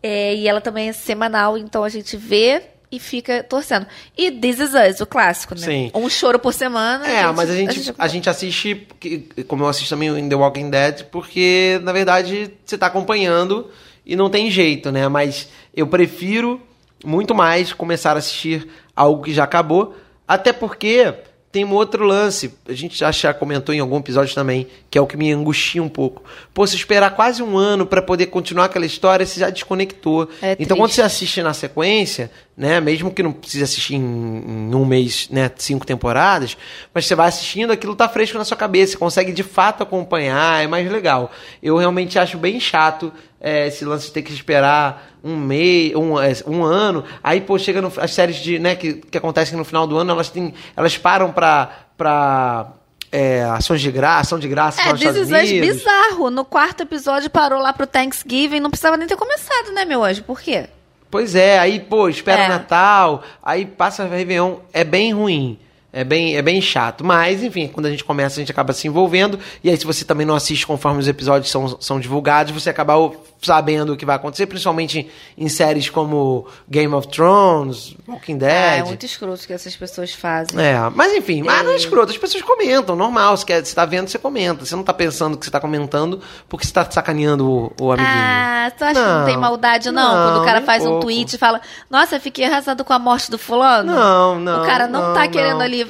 É, e ela também é semanal, então a gente vê e fica torcendo. E This Is Us, o clássico, né? Sim. Um choro por semana. É, mas a gente, a gente assiste, porque- como eu assisto também In The Walking Dead, porque, na verdade, você tá acompanhando e não tem jeito, né? Mas eu prefiro muito mais começar a assistir algo que já acabou, até porque tem um outro lance, a gente já, já comentou em algum episódio também, que é o que me angustia um pouco. Pô, se esperar quase um ano pra poder continuar aquela história, você já desconectou. É então, quando você assiste na sequência, né, mesmo que não precise assistir em, em um mês, né, cinco temporadas, mas você vai assistindo, aquilo tá fresco na sua cabeça, você consegue de fato acompanhar, é mais legal. Eu realmente acho bem chato é, esse lance de ter que esperar um mês, um, é, um ano, aí pô, chega no, as séries de, né, que, que acontecem no final do ano, elas têm, elas param pra, pra é, ações de graça, ação de graça É, This Is Us bizarro. No quarto episódio parou lá pro Thanksgiving, não precisava nem ter começado, né, meu anjo? Por quê? Pois é, aí, pô, espera É. Natal, aí passa Réveillon, é bem ruim. É bem, é bem chato. Mas, enfim, quando a gente começa, a gente acaba se envolvendo. E aí, se você também não assiste conforme os episódios são, são divulgados, você acaba sabendo o que vai acontecer, principalmente em séries como Game of Thrones, Walking Dead. Ah, é muito escroto o que essas pessoas fazem. É, mas enfim, mas não é escroto, as pessoas comentam, normal, você, quer, você tá vendo, você comenta. Você não tá pensando que você tá comentando porque você tá sacaneando o, o amiguinho. Ah, tu acha que não Não, tem maldade, não? não, Quando o cara faz um pouco. tweet e fala, nossa, fiquei arrasado com a morte do fulano. Não, não, O cara não, não, tá não. querendo ali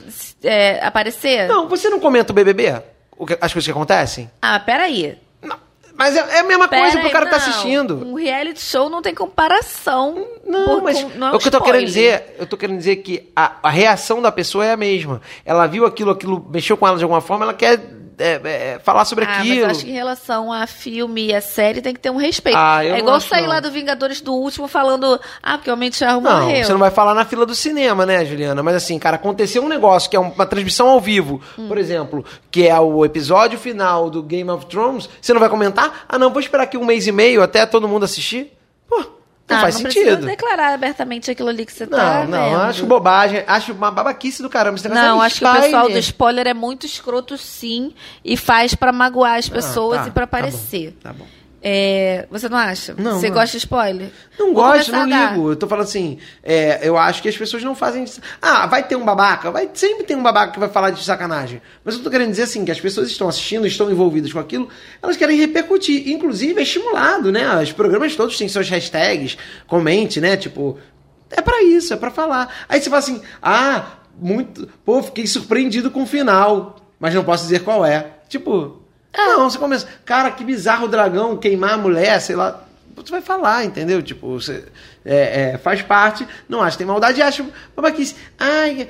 é, aparecer? Não, você não comenta o BBB? O que- as coisas que acontecem? Ah, peraí. Não, mas é, é a mesma coisa Pera pro aí, cara que tá não. assistindo. Um reality show não tem comparação. Não, por- mas com- não é um o que eu tô querendo dizer, eu tô querendo dizer que a, a reação da pessoa é a mesma. Ela viu aquilo, aquilo mexeu com ela de alguma forma, ela quer é, é, falar sobre Ah, mas aquilo. eu acho que em relação a filme e a série tem que ter um respeito. Ah, é igual acho, sair não. lá do Vingadores do último falando, ah, porque o Homem de Ferro Não, morreu. você não vai falar na fila do cinema, né, Juliana? Mas assim, cara, aconteceu um negócio que é uma transmissão ao vivo, Hum. por exemplo, que é o episódio final do Game of Thrones, você não vai comentar? Ah, não, vou esperar aqui um mês e meio até todo mundo assistir? Pô, não ah, faz não sentido. declarar abertamente aquilo ali que você Não, tá não, vendo. acho bobagem, acho uma babaquice do caramba. Negócio Não, acho que o pessoal do spoiler é muito escroto, sim, e faz pra magoar as pessoas Ah, tá, e pra tá bom, aparecer. Tá bom. É, você não acha? Não, Você não. gosta de spoiler? Não Vou gosto, não ligo. Eu tô falando assim, é, eu acho que as pessoas não fazem. Ah, vai ter um babaca? Vai, sempre tem um babaca que vai falar de sacanagem. Mas eu tô querendo dizer assim, que as pessoas estão assistindo, estão envolvidas com aquilo, elas querem repercutir. Inclusive, é estimulado, né? Os programas todos têm suas hashtags, comente, né? Tipo. É pra isso, é pra falar. Aí você fala assim, ah, muito. Pô, fiquei surpreendido com o final, mas não posso dizer qual é. Tipo, não, você começa, cara, que bizarro o dragão queimar a mulher, sei lá. Você vai falar, entendeu? Tipo, você é, é, faz parte, não acha que tem maldade, acha babaquice. Ai,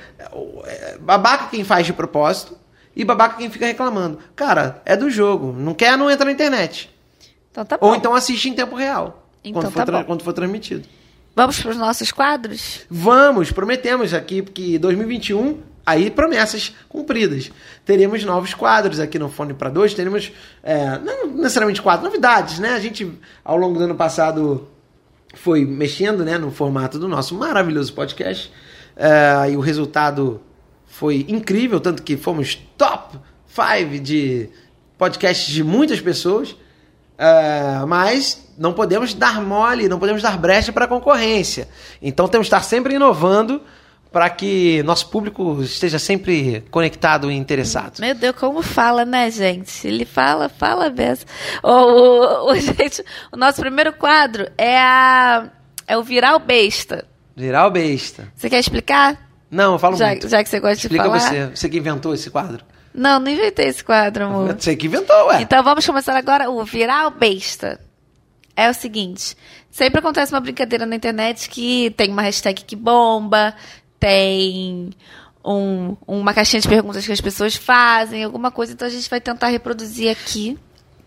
é, babaca quem faz de propósito e babaca quem fica reclamando. Cara, é do jogo. Não quer, não entra na internet. Então tá bom. Ou então assiste em tempo real. Então quando, tá for bom. quando for transmitido. Vamos pros nossos quadros? Vamos, prometemos aqui que 2021, aí promessas cumpridas. Teremos novos quadros aqui no Fone para Dois, teremos, é, não necessariamente quadros, novidades, né? A gente, ao longo do ano passado, foi mexendo né, no formato do nosso maravilhoso podcast, é, e o resultado foi incrível, tanto que fomos top 5 de podcasts de muitas pessoas. É, mas não podemos dar mole, não podemos dar brecha para a concorrência. Então temos que estar sempre inovando para que nosso público esteja sempre conectado e interessado. Meu Deus, como fala, né, gente? Ele fala, fala mesmo. O, o, o, gente, o nosso primeiro quadro é a é o viral besta. Virar o besta. Você quer explicar? Não, eu falo Já, muito. já que você gosta de Explica falar. você. Você que inventou esse quadro. Não, não inventei esse quadro, amor. [LAUGHS] Você que inventou, ué. Então vamos começar agora o viral besta. É o seguinte, sempre acontece uma brincadeira na internet que tem uma hashtag que bomba, tem um- uma caixinha de perguntas que as pessoas fazem, alguma coisa, então a gente vai tentar reproduzir aqui.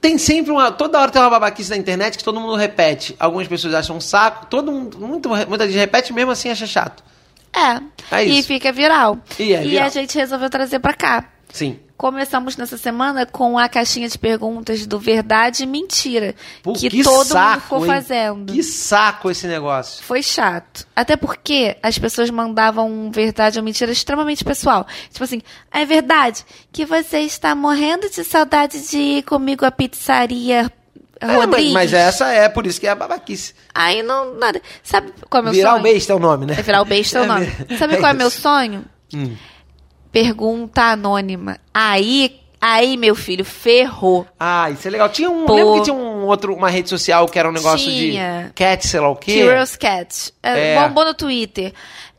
Tem sempre uma. Toda hora tem uma babaquice na internet que todo mundo repete. Algumas pessoas acham um saco, todo mundo. Muito, muita gente repete mesmo assim acha chato. É. É e fica viral. E é viral. a gente resolveu trazer pra cá. Sim. Começamos nessa semana com a caixinha de perguntas do Verdade e Mentira, Pô, que, que todo saco, mundo ficou hein? fazendo. Que saco esse negócio. Foi chato. Até porque as pessoas mandavam um verdade ou mentira extremamente pessoal. Tipo assim, é verdade que você está morrendo de saudade de ir comigo à pizzaria É, mas, mas essa é por isso que é a babaquice. Aí não, nada. Sabe qual é o meu Virar o sonho? besta é o nome, né? É virar o besta é o [LAUGHS] nome. É, Sabe qual é isso. meu sonho? Hum. Pergunta anônima. Aí, aí, meu filho, ferrou. Ah, isso é legal. Tinha um. Pô. Lembra que tinha um outro, uma rede social que era um negócio Tinha. de cat, sei lá o quê? Curious Cat. É, É. Bombou no Twitter.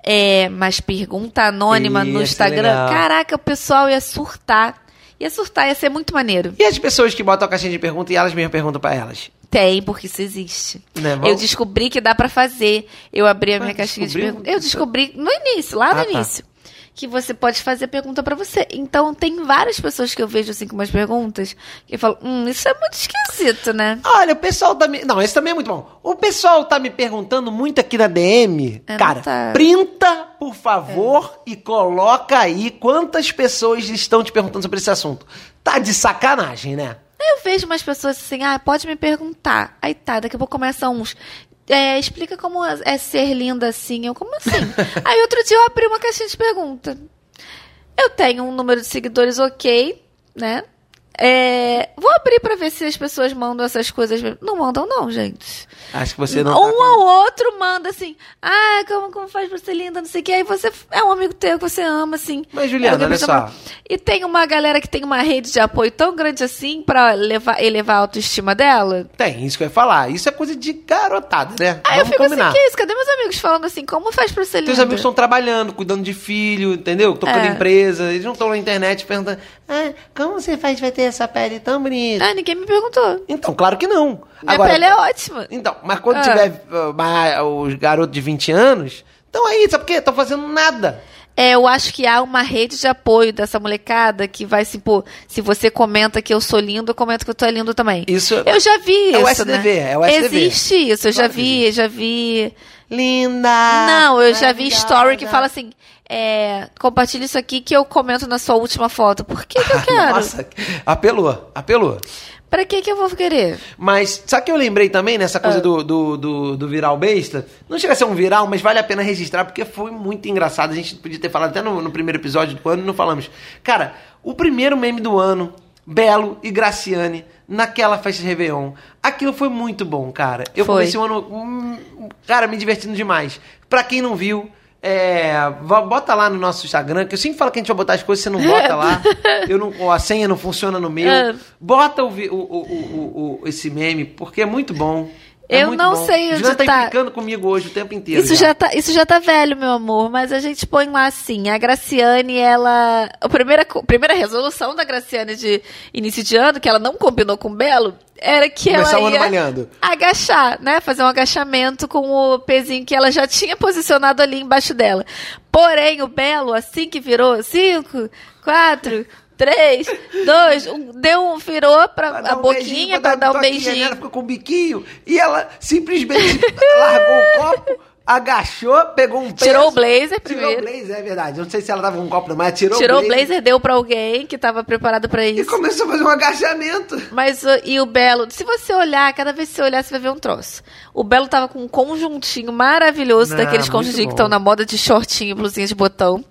É, mas pergunta anônima no Instagram. Caraca, o pessoal ia surtar. Ia surtar, ia ser muito maneiro. E as pessoas que botam a caixinha de pergunta e elas mesmas perguntam pra elas. Tem, porque isso existe. Né, Eu descobri que dá pra fazer. Eu abri a minha Ah, caixinha de perguntas. Eu descobri no início, lá no Ah, tá. Que você pode fazer pergunta pra você. Então, tem várias pessoas que eu vejo assim com umas perguntas que falam: Hum, isso é muito esquisito, né? Olha, o pessoal tá me. Não, esse também é muito bom. O pessoal tá me perguntando muito aqui na DM. É, Cara, tá. printa, por favor, e coloca aí quantas pessoas estão te perguntando sobre esse assunto. Tá de sacanagem, né? Eu vejo umas pessoas assim, ah, pode me perguntar. Aí tá, daqui a pouco começa uns. É, explica como é ser linda assim. Eu, como assim? [LAUGHS] Aí outro dia eu abri uma caixinha de pergunta. Eu tenho um número de seguidores ok, né? É, vou abrir pra ver se as pessoas mandam essas coisas. mesmo. Não mandam, não, gente. Acho que você não. um tá com- ou outro manda assim, ah, como, como faz pra ser linda, não sei o que. Aí você é um amigo teu que você ama, assim. Mas, Juliana, olha chama- só. E tem uma galera que tem uma rede de apoio tão grande assim pra levar, elevar a autoestima dela. Tem, isso que eu ia falar. Isso é coisa de garotada, né? Aí eu Vamos fico combinar. assim, que isso? Cadê meus amigos falando assim, como faz pra ser linda? Teus amigos estão trabalhando, cuidando de filho, entendeu? Tocando É. empresa. Eles não estão na internet perguntando: ah, como você faz pra ter essa pele tão bonita? Ah, ninguém me perguntou. Então, claro que não. Minha pele é ótima. Então, mas quando Ah. tiver uh, ma- os garotos de 20 anos, estão aí, sabe por quê? Estão fazendo nada. É, eu acho que há uma rede de apoio dessa molecada que vai se pô, se você comenta que eu sou lindo, eu comento que eu tô lindo também. Isso Eu já vi é o isso, SDV, né? é o SDV. Existe isso, eu já vi, já vi. Linda! Não, eu já vi story que fala assim, é, compartilha isso aqui que eu comento na sua última foto. Por que, que eu [LAUGHS] quero? Nossa, apelou, apelou. Pra que que eu vou querer? Mas sabe o que eu lembrei também nessa coisa Ah. do, do, do, do viral besta? Não chega a ser um viral, mas vale a pena registrar porque foi muito engraçado. A gente podia ter falado até no, no primeiro episódio do ano e não falamos. Cara, o primeiro meme do ano, Belo e Graciane, naquela festa de Réveillon. Aquilo foi muito bom, cara. Eu Foi. comecei o ano, hum, cara, me divertindo demais. Pra quem não viu, é, bota lá no nosso Instagram, que eu sempre falo que a gente vai botar as coisas, você não [LAUGHS] bota lá. Eu não, a senha não funciona no meu. É. Bota o- o- o- o- esse meme, porque é muito bom. É Eu não bom. sei onde Juliana tá tá. implicando comigo hoje o tempo inteiro. Isso já, tá, isso já tá velho, meu amor, mas a gente põe lá assim. A Graciane, ela. A primeira, primeira resolução da Graciane de início de ano, que ela não combinou com o Belo, era que Começar ela ia malhando. agachar, né? Fazer um agachamento com o pezinho que ela já tinha posicionado ali embaixo dela. Porém, o Belo, assim que virou, cinco, quatro, três, dois, um, deu um, virou pra Pra a um boquinha beijinho, pra dar um beijinho. Ela ficou com o biquinho e ela simplesmente [LAUGHS] largou o copo, agachou, pegou um peso. Tirou o blazer Tirou o primeiro. blazer, é verdade. Eu não sei se ela tava com um copo, não, mas tirou, Tirou o o blazer, deu pra alguém que tava preparado pra E isso. começou a fazer um agachamento. Mas o- e o Belo, se você olhar, cada vez que você olhar, você vai ver um troço. O Belo tava com um conjuntinho maravilhoso, Ah, daqueles conjuntinhos que estão na moda de shortinho, blusinha de botão.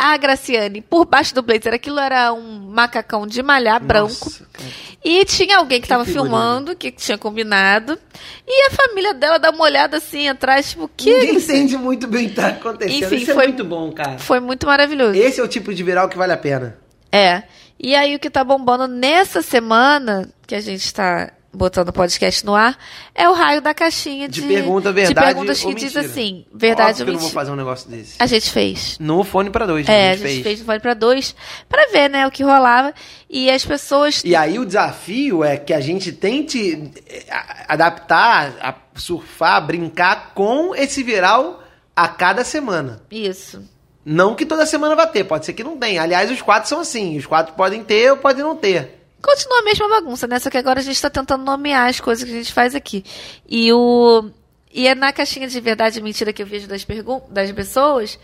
A Graciane, por baixo do blazer, aquilo era um macacão de malhar branco. Nossa, cara. E tinha alguém que, Que tava figurino. filmando, que tinha combinado. E a família dela dá uma olhada assim atrás, tipo, que. Ninguém entende muito bem o que tá acontecendo. Enfim, Isso foi- é muito bom, cara. Foi muito maravilhoso. Esse é o tipo de viral que vale a pena. É. E aí o que tá bombando nessa semana, que a gente tá botando o podcast no ar, é o raio da caixinha de, De pergunta, verdade de perguntas que diz mentira. assim, verdade Óbvio ou que eu não vou mentira. fazer um negócio desse. A gente fez. No fone pra dois. É, a gente fez. no Vale pra Dois, pra ver, né, o que rolava. E as pessoas... E aí o desafio é que a gente tente eh, a- adaptar, a surfar, brincar com esse viral a cada semana. Isso. Não que toda semana vai ter, pode ser que não tenha. Aliás, os quatro são assim, os quatro podem ter ou podem não ter. Continua a mesma bagunça, né? Só que agora a gente tá tentando nomear as coisas que a gente faz aqui. E o... E é na caixinha de verdade e mentira que eu vejo das, pergun das pessoas,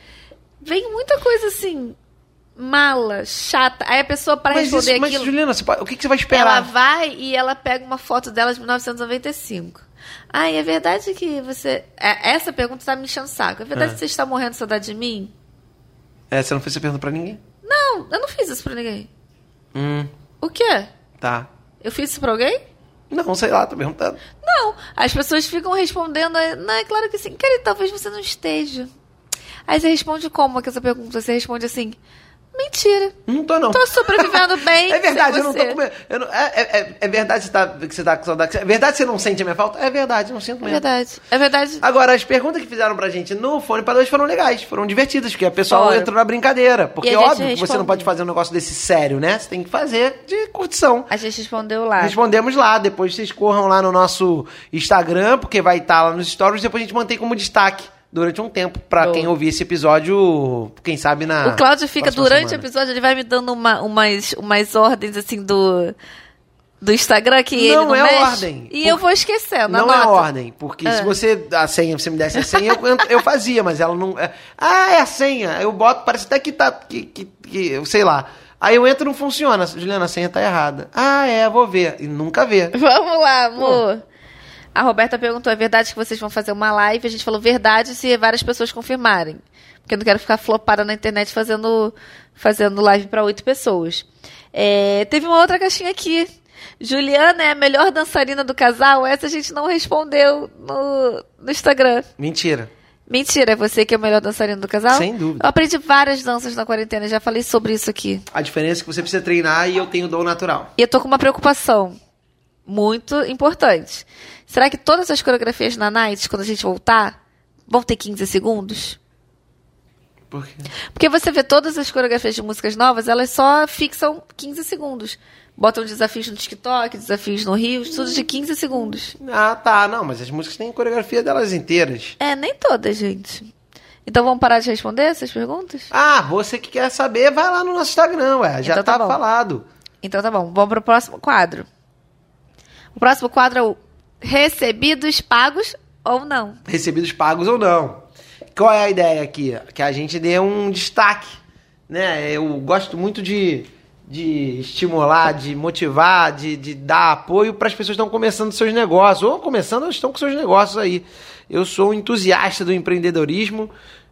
vem muita coisa assim... Mala, chata. Aí a pessoa, para Mas, responder isso, mas aquilo. Juliana, você o que, que você vai Ela esperar? vai e ela pega uma foto dela de 1995. Ah, e é verdade que você. é, Essa pergunta tá me enchendo o saco. É verdade É. que você está morrendo de saudade de mim? É, você não fez essa pergunta pra ninguém? Não, eu não fiz isso pra ninguém. Hum, O quê? tá. Eu fiz isso pra alguém? Não, sei lá, tô perguntando. Não. As pessoas ficam respondendo. é, Não, é claro que sim. Cara, talvez você não esteja. Aí você responde como que essa pergunta? Você responde assim: mentira. Não tô, não. Tô sobrevivendo [LAUGHS] bem. É verdade, eu não tô você." comendo. não- é, é- é- é verdade que você, tá, que você tá com saudade. É verdade que você não sente a minha falta? É verdade, não sinto É mesmo. verdade. É verdade. Agora, as perguntas que fizeram pra gente no Fone para dois foram legais, foram divertidas, porque a pessoa entrou na brincadeira. Porque, óbvio, que você não pode fazer um negócio desse sério, né? Você tem que fazer de curtição. A gente respondeu lá. Respondemos lá, depois vocês corram lá no nosso Instagram, porque vai estar lá nos stories, depois a gente mantém como destaque durante um tempo, pra Boa. quem ouvir esse episódio, quem sabe na. O Cláudio fica durante o semana. episódio, ele vai me dando uma- umas, umas ordens assim do, do Instagram que ele Não não é mexe, ordem. E Por- eu vou esquecendo. Não é anota. ordem, porque se Ah. você a senha, você me desse a senha, eu, eu fazia, mas ela não. é- ah, é a senha. Eu boto, parece até que tá. Que, que, que- eu sei lá. Aí eu entro e não funciona. Juliana, a senha tá errada. Ah, é, vou ver. E nunca vê. Vamos lá, amor. A Roberta perguntou: é verdade que vocês vão fazer uma live? A gente falou verdade se várias pessoas confirmarem. Porque eu não quero ficar flopada na internet fazendo, fazendo live para oito pessoas. É, teve uma outra caixinha aqui. Juliana é a melhor dançarina do casal? Essa a gente não respondeu no, no Instagram. Mentira. Mentira, é você que é o melhor dançarino do casal? Sem dúvida. Eu aprendi várias danças na quarentena, já falei sobre isso aqui. A diferença é que você precisa treinar e eu tenho dom natural. E eu tô com uma preocupação muito importante. Será que todas as coreografias na Night, quando a gente voltar, vão ter 15 segundos? Por quê? Porque você vê todas as coreografias de músicas novas, elas só fixam 15 segundos. Botam desafios no TikTok, desafios no Rio, tudo de 15 segundos. Ah, tá. Não, mas as músicas têm coreografia delas inteiras. É, nem todas, gente. Então vamos parar de responder essas perguntas? Ah, você que quer saber, vai lá no nosso Instagram, ué. Já Então tá tá, falado. Então tá bom, vamos pro próximo quadro. O próximo quadro é o Recebidos Pagos ou Não. recebidos pagos ou não. Qual é a ideia aqui? Que a gente dê um destaque, né? Eu gosto muito de, de estimular, de motivar, de, de dar apoio para as pessoas que estão começando seus negócios, ou começando estão com seus negócios aí. Eu sou um entusiasta do empreendedorismo,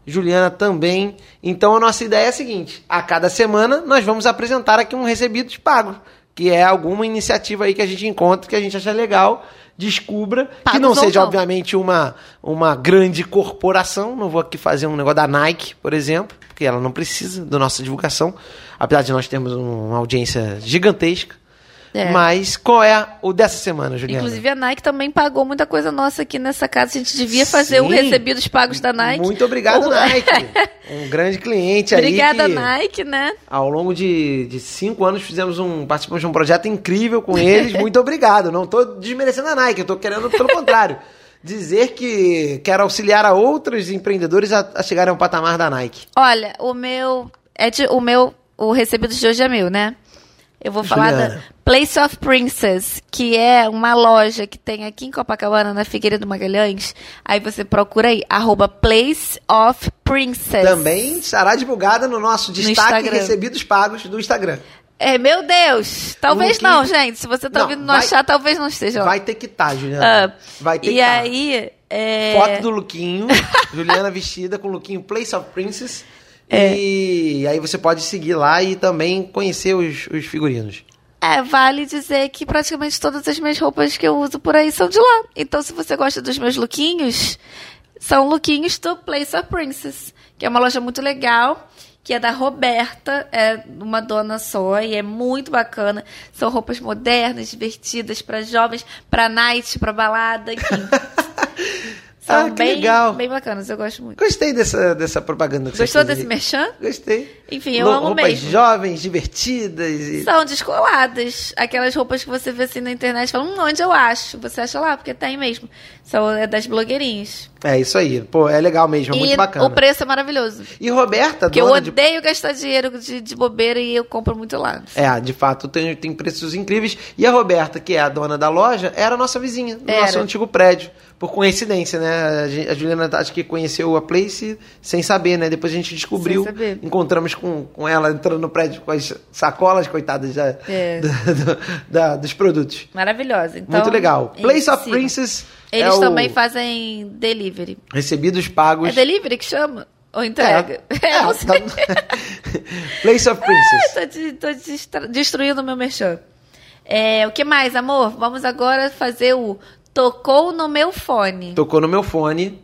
Juliana também. Então a nossa ideia é a seguinte: a cada semana nós vamos apresentar aqui um recebidos pagos, que é alguma iniciativa aí que a gente encontra que a gente acha legal. Descubra que Pagos não ou seja, não. obviamente, uma, uma grande corporação. Não vou aqui fazer um negócio da Nike, por exemplo, porque ela não precisa da nossa divulgação, apesar de nós termos um- uma audiência gigantesca. É. Mas qual é o dessa semana, Juliana? Inclusive, a Nike também pagou muita coisa nossa aqui nessa casa. A gente devia fazer o Sim. recebidos pagos da Nike. Muito obrigado, O- [LAUGHS] Nike. Um grande cliente aí. Obrigada. Nike, né? Ao longo de, de cinco anos fizemos um. Participamos de um projeto incrível com eles. [LAUGHS] Muito obrigado. Não tô desmerecendo a Nike, eu tô querendo, pelo contrário, [LAUGHS] dizer que quero auxiliar a outros empreendedores a, a chegarem ao patamar da Nike. Olha, o meu. É de, o meu. O recebido de hoje é meu, né? Eu vou falar Juliana. da Place of Princess, que é uma loja que tem aqui em Copacabana, na Figueira do Magalhães. Aí você procura aí, arroba Place of Princess. Também estará divulgada no nosso destaque Instagram. recebidos pagos do Instagram. É, meu Deus! Talvez não, gente. Se você tá Não, ouvindo não vai- achar, talvez não esteja. Vai ter que estar, Juliana. Ah, Vai ter e que tá. aí. é, Foto do Luquinho, [LAUGHS] Juliana vestida com o Luquinho Place of Princess. É. E aí você pode seguir lá e também conhecer os, os figurinos. É, vale dizer que praticamente todas as minhas roupas que eu uso por aí são de lá. Então, se você gosta dos meus lookinhos, são lookinhos do Place of Princess, que é uma loja muito legal, que é da Roberta, é uma dona só e é muito bacana. São roupas modernas, divertidas para jovens, para night, para balada, enfim. [LAUGHS] São Ah, que bem, legal. bem bacanas, eu gosto muito. Gostei dessa, dessa propaganda que você Gostou fez desse merchan? Gostei. Enfim, eu amo roupas mesmo. jovens, divertidas e... São descoladas. Aquelas roupas que você vê assim na internet e fala, hum, onde eu acho? Você acha lá, porque tem mesmo. São é das blogueirinhas. É isso aí. Pô, é legal mesmo, é muito bacana. o preço é maravilhoso. E Roberta, Porque eu dona de... odeio gastar dinheiro de, de bobeira e eu compro muito lá. É, de fato, tem, tem preços incríveis. E a Roberta, que é a dona da loja, era a nossa vizinha, no Era. nosso antigo prédio. Por coincidência, né? A Ju- A Juliana acho que conheceu a Place sem saber, né? Depois a gente descobriu. Encontramos com, com ela entrando no prédio com as sacolas, coitadas, da, É. [LAUGHS] da- do- da- dos produtos. Maravilhosa. Então, Muito legal. Place of sigam. Princess Eles é o também fazem delivery. Recebidos pagos. É delivery que chama? Ou entrega? É, [LAUGHS] É, não é, sei. tá- [LAUGHS] Place of Princess. tô, de- tô destruindo o meu merchan. É, o que mais, amor? Vamos agora fazer o Tocou no meu fone. Tocou no meu fone,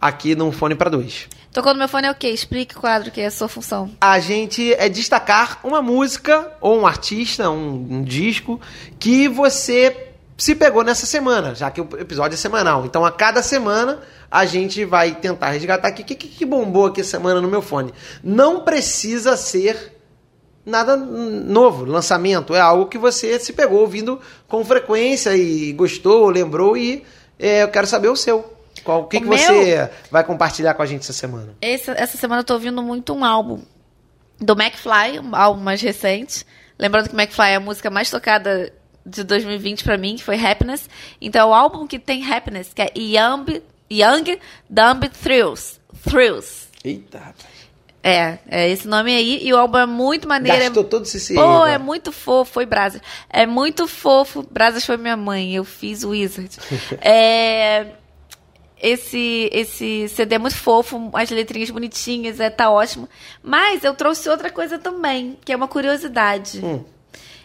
aqui num fone para dois. Tocou no meu fone é o quê? Explique, quadro, que é a sua função. a gente é destacar uma música ou um artista, um, um disco que você se pegou nessa semana, já que o episódio é semanal. Então, a cada semana a gente vai tentar resgatar aqui o que, que, bombou aqui semana no meu fone. Não precisa ser nada novo, lançamento. É algo que você se pegou ouvindo com frequência e gostou, lembrou e é, eu quero saber o seu. Qual, o que, O que meu? você vai compartilhar com a gente essa semana? Essa, essa semana eu tô ouvindo muito um álbum do McFly, um álbum mais recente. Lembrando que McFly é a música mais tocada de 2020 pra mim, que foi Happiness. Então, o álbum que tem Happiness, que é Young, Young Dumb Thrills. Thrills. Eita, rapaz. É, é esse nome aí. E o álbum é muito maneiro. é- Gastou todo esse Pô, agora. é muito fofo. Foi Brasas. É muito fofo. Brasas foi minha mãe. Eu fiz o Wizard. [LAUGHS] é, esse, esse CD é muito fofo. As letrinhas bonitinhas. É, tá ótimo. Mas eu trouxe outra coisa também, que é uma curiosidade. Hum.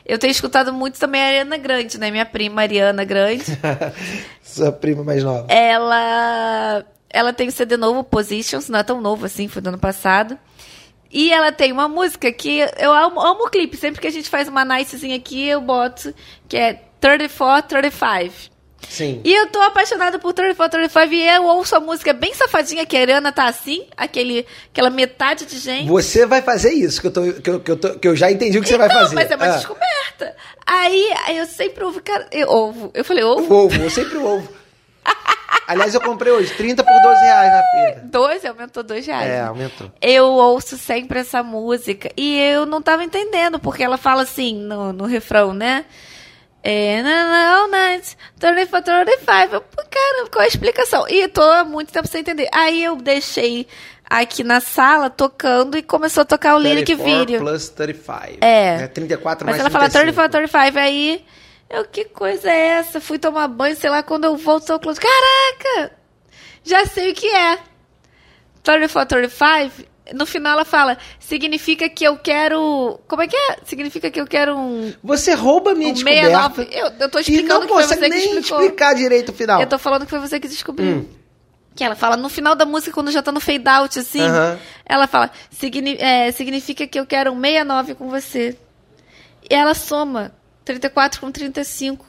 Eu tenho escutado muito também a Ariana Grande, né? Minha prima Ariana Grande. [LAUGHS] Sua prima mais nova. ela ela tem o CD novo, Positions, não é tão novo assim, foi do ano passado. E ela tem uma música que eu amo, amo o clipe. Sempre que a gente faz uma nicezinha aqui, eu boto, que é 34, 35. Sim. E eu tô apaixonada por 34, 35 e eu ouço a música bem safadinha, que a Ariana tá assim, aquele, aquela metade de gente. Você vai fazer isso, que eu, tô, que eu, que eu, tô- que eu já entendi o que você vai Não, fazer. mas é uma Ah, descoberta. Aí, aí eu sempre ouvo, cara, eu ouvo. Eu falei, ouvo? o ovo, eu sempre ovo. Aliás, eu comprei hoje 30 por 12 reais na feira. Dois, aumentou dois reais. É, aumentou. eu ouço sempre essa música e eu não tava entendendo, porque ela fala assim no, no refrão, né? É, all night, 34, 35. Eu, pô, Cara, qual é a explicação? E tô há muito tempo sem entender. Aí eu deixei aqui na sala tocando e começou a tocar o Lyric 34 Video. plus 35. É. 34 Mas mais ela fala 35. 34, 35. Aí eu, que coisa é essa? Fui tomar banho, sei lá, quando eu volto ao close. Caraca! Já sei o que é. 34, 35. No final ela fala, significa que eu quero. Como é que é? Significa que eu quero um. Você rouba a minha um descoberta 69. Eu, eu tô e explicando não que foi você que nem explicou. explicar direito o final. Eu tô falando que foi você que descobriu. Hum. Que ela fala, no final da música, quando já tá no fade out, assim, ela fala, "Signi- é, significa que eu quero um 69 com você. E ela soma 34 com 35.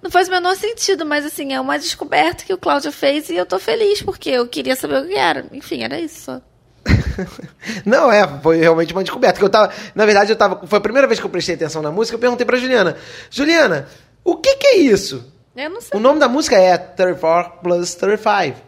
Não faz o menor sentido, mas assim, é uma descoberta que o Cláudio fez e eu tô feliz, porque eu queria saber o que era. Enfim, era isso só. [LAUGHS] Não, é, foi realmente uma descoberta. Que eu tava, na verdade, eu tava. Foi a primeira vez que eu prestei atenção na música, eu perguntei pra Juliana. Juliana, o que, que é isso? Eu não sei. O nome da música é 34 plus 35.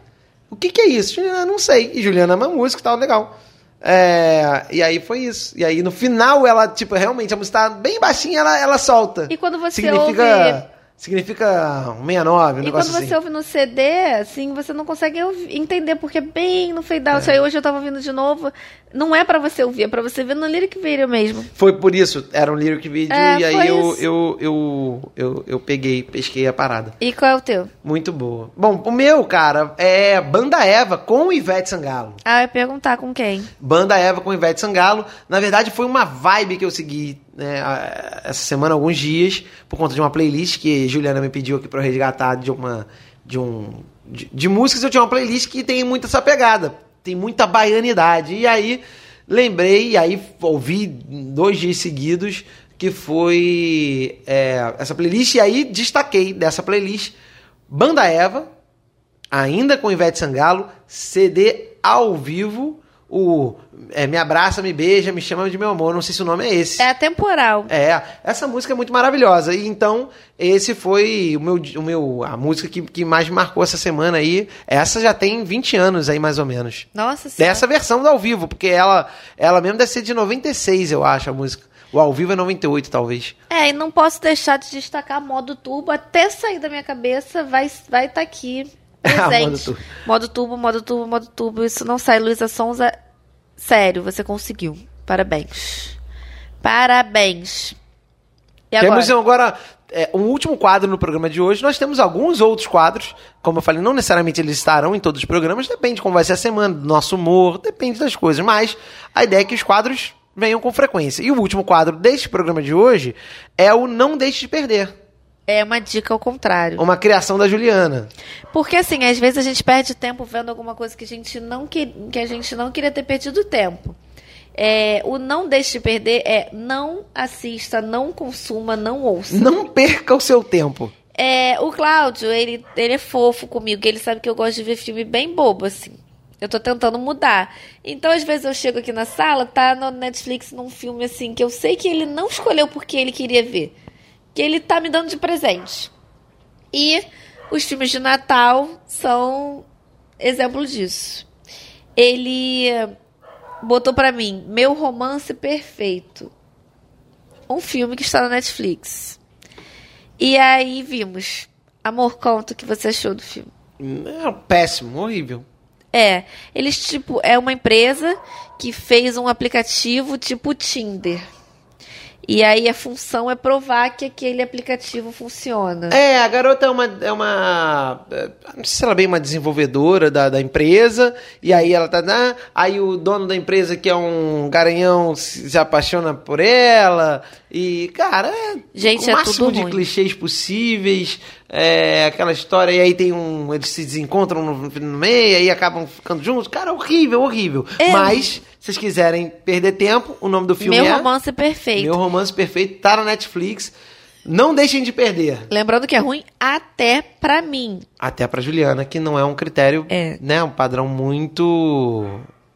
O que, que é isso? Juliana, não sei. E Juliana ama música e tal, legal. É, e aí foi isso. E aí no final ela, tipo, realmente a música tá bem baixinha, ela, ela solta. E quando você Significa. ouve- Significa um 69, um E negócio quando você assim. ouve no CD, assim, você não consegue ouvir- entender, porque é bem no fade out. Aí hoje eu tava ouvindo de novo. Não é pra você ouvir, é pra você ver no lyric video mesmo. Foi por isso, era um lyric video, É, e aí eu, eu, eu, eu, eu peguei, pesquei a parada. E qual é o teu? Muito boa. Bom, o meu, cara, é Banda Eva com Ivete Sangalo. Ah, eu ia perguntar com quem? Banda Eva com Ivete Sangalo. Na verdade, foi uma vibe que eu segui né, essa semana, alguns dias, por conta de uma playlist que Juliana me pediu aqui eu resgatar de uma. de um. De, de músicas, eu tinha uma playlist que tem muito essa pegada. Tem muita baianidade. E aí, lembrei, e aí ouvi dois dias seguidos que foi é, essa playlist, e aí destaquei dessa playlist Banda Eva, ainda com Ivete Sangalo, CD ao vivo, o é, Me Abraça, Me Beija, Me Chama de Meu Amor, não sei se o nome é esse. É atemporal. É, essa música é muito maravilhosa. E então, esse foi o meu, o meu a música que, que mais me marcou essa semana aí. Essa já tem 20 anos aí, mais ou menos. Nossa senhora. Dessa versão do ao vivo, porque ela, ela mesmo deve ser de 96, eu acho, a música. O ao vivo é 98, talvez. É, e não posso deixar de destacar modo turbo. Até sair da minha cabeça, vai estar vai tá aqui. [LAUGHS] Presente. Modo turbo. modo turbo, modo turbo, modo turbo. Isso não sai, Luísa Sonza. Sério, você conseguiu. Parabéns. Parabéns. E agora? Temos agora é, um último quadro no programa de hoje. Nós temos alguns outros quadros. Como eu falei, não necessariamente eles estarão em todos os programas. Depende de como vai ser a semana, do nosso humor, depende das coisas. Mas a ideia é que os quadros venham com frequência. E o último quadro deste programa de hoje é o Não Deixe de Perder. É uma dica ao contrário. Uma criação da Juliana. Porque assim, às vezes a gente perde tempo vendo alguma coisa que a gente não, que, que a gente não queria ter perdido tempo. É, o não deixe de perder é não assista, não consuma, não ouça. Não perca o seu tempo. É, o Cláudio, ele, ele é fofo comigo, ele sabe que eu gosto de ver filme bem bobo, assim. Eu tô tentando mudar. Então, às vezes, eu chego aqui na sala, tá no Netflix num filme assim, que eu sei que ele não escolheu porque ele queria ver. Que ele tá me dando de presente. E os filmes de Natal são exemplo disso. Ele botou pra mim Meu Romance Perfeito. Um filme que está na Netflix. E aí vimos. Amor, conta o que você achou do filme. É péssimo, horrível. É, eles tipo é uma empresa que fez um aplicativo tipo Tinder. E aí a função é provar que aquele aplicativo funciona. É, a garota é uma. É uma é, não sei se ela é bem uma desenvolvedora da, da empresa, e aí ela tá. né, aí o dono da empresa, que é um garanhão, se apaixona por ela. E, cara, é Gente, o é máximo de ruim. clichês possíveis. É, aquela história, e aí tem um. Eles se desencontram no, no meio, aí acabam ficando juntos. Cara, horrível, horrível. É. Mas, se vocês quiserem perder tempo, o nome do filme Meu é. romance perfeito. Meu Romance Perfeito, tá na Netflix. Não deixem de perder. Lembrando que é ruim até pra mim. Até pra Juliana, que não é um critério, É. né? Um padrão muito,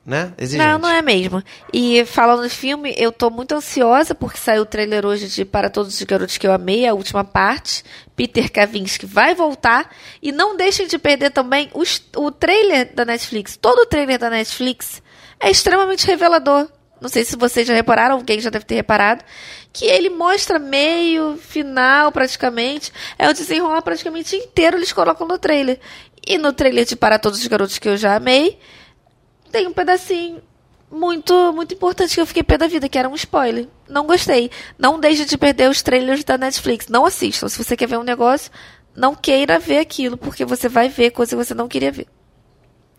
né? Exigente. Não, não é mesmo. E falando de filme, eu tô muito ansiosa porque saiu o trailer hoje de Para Todos os Garotos que eu amei, a última parte. Peter Kavinsky vai voltar. E não deixem de perder também os- o trailer da Netflix. Todo o trailer da Netflix é extremamente revelador. Não sei se vocês já repararam, alguém já deve ter reparado, que ele mostra meio, final praticamente. É o desenrolar praticamente inteiro eles colocam no trailer. E no trailer de Para Todos os Garotos que eu já amei, tem um pedacinho muito muito importante que eu fiquei pé da vida, que era um spoiler. Não gostei. Não deixe de perder os trailers da Netflix. Não assistam. Se você quer ver um negócio, não queira ver aquilo, porque você vai ver coisa que você não queria ver.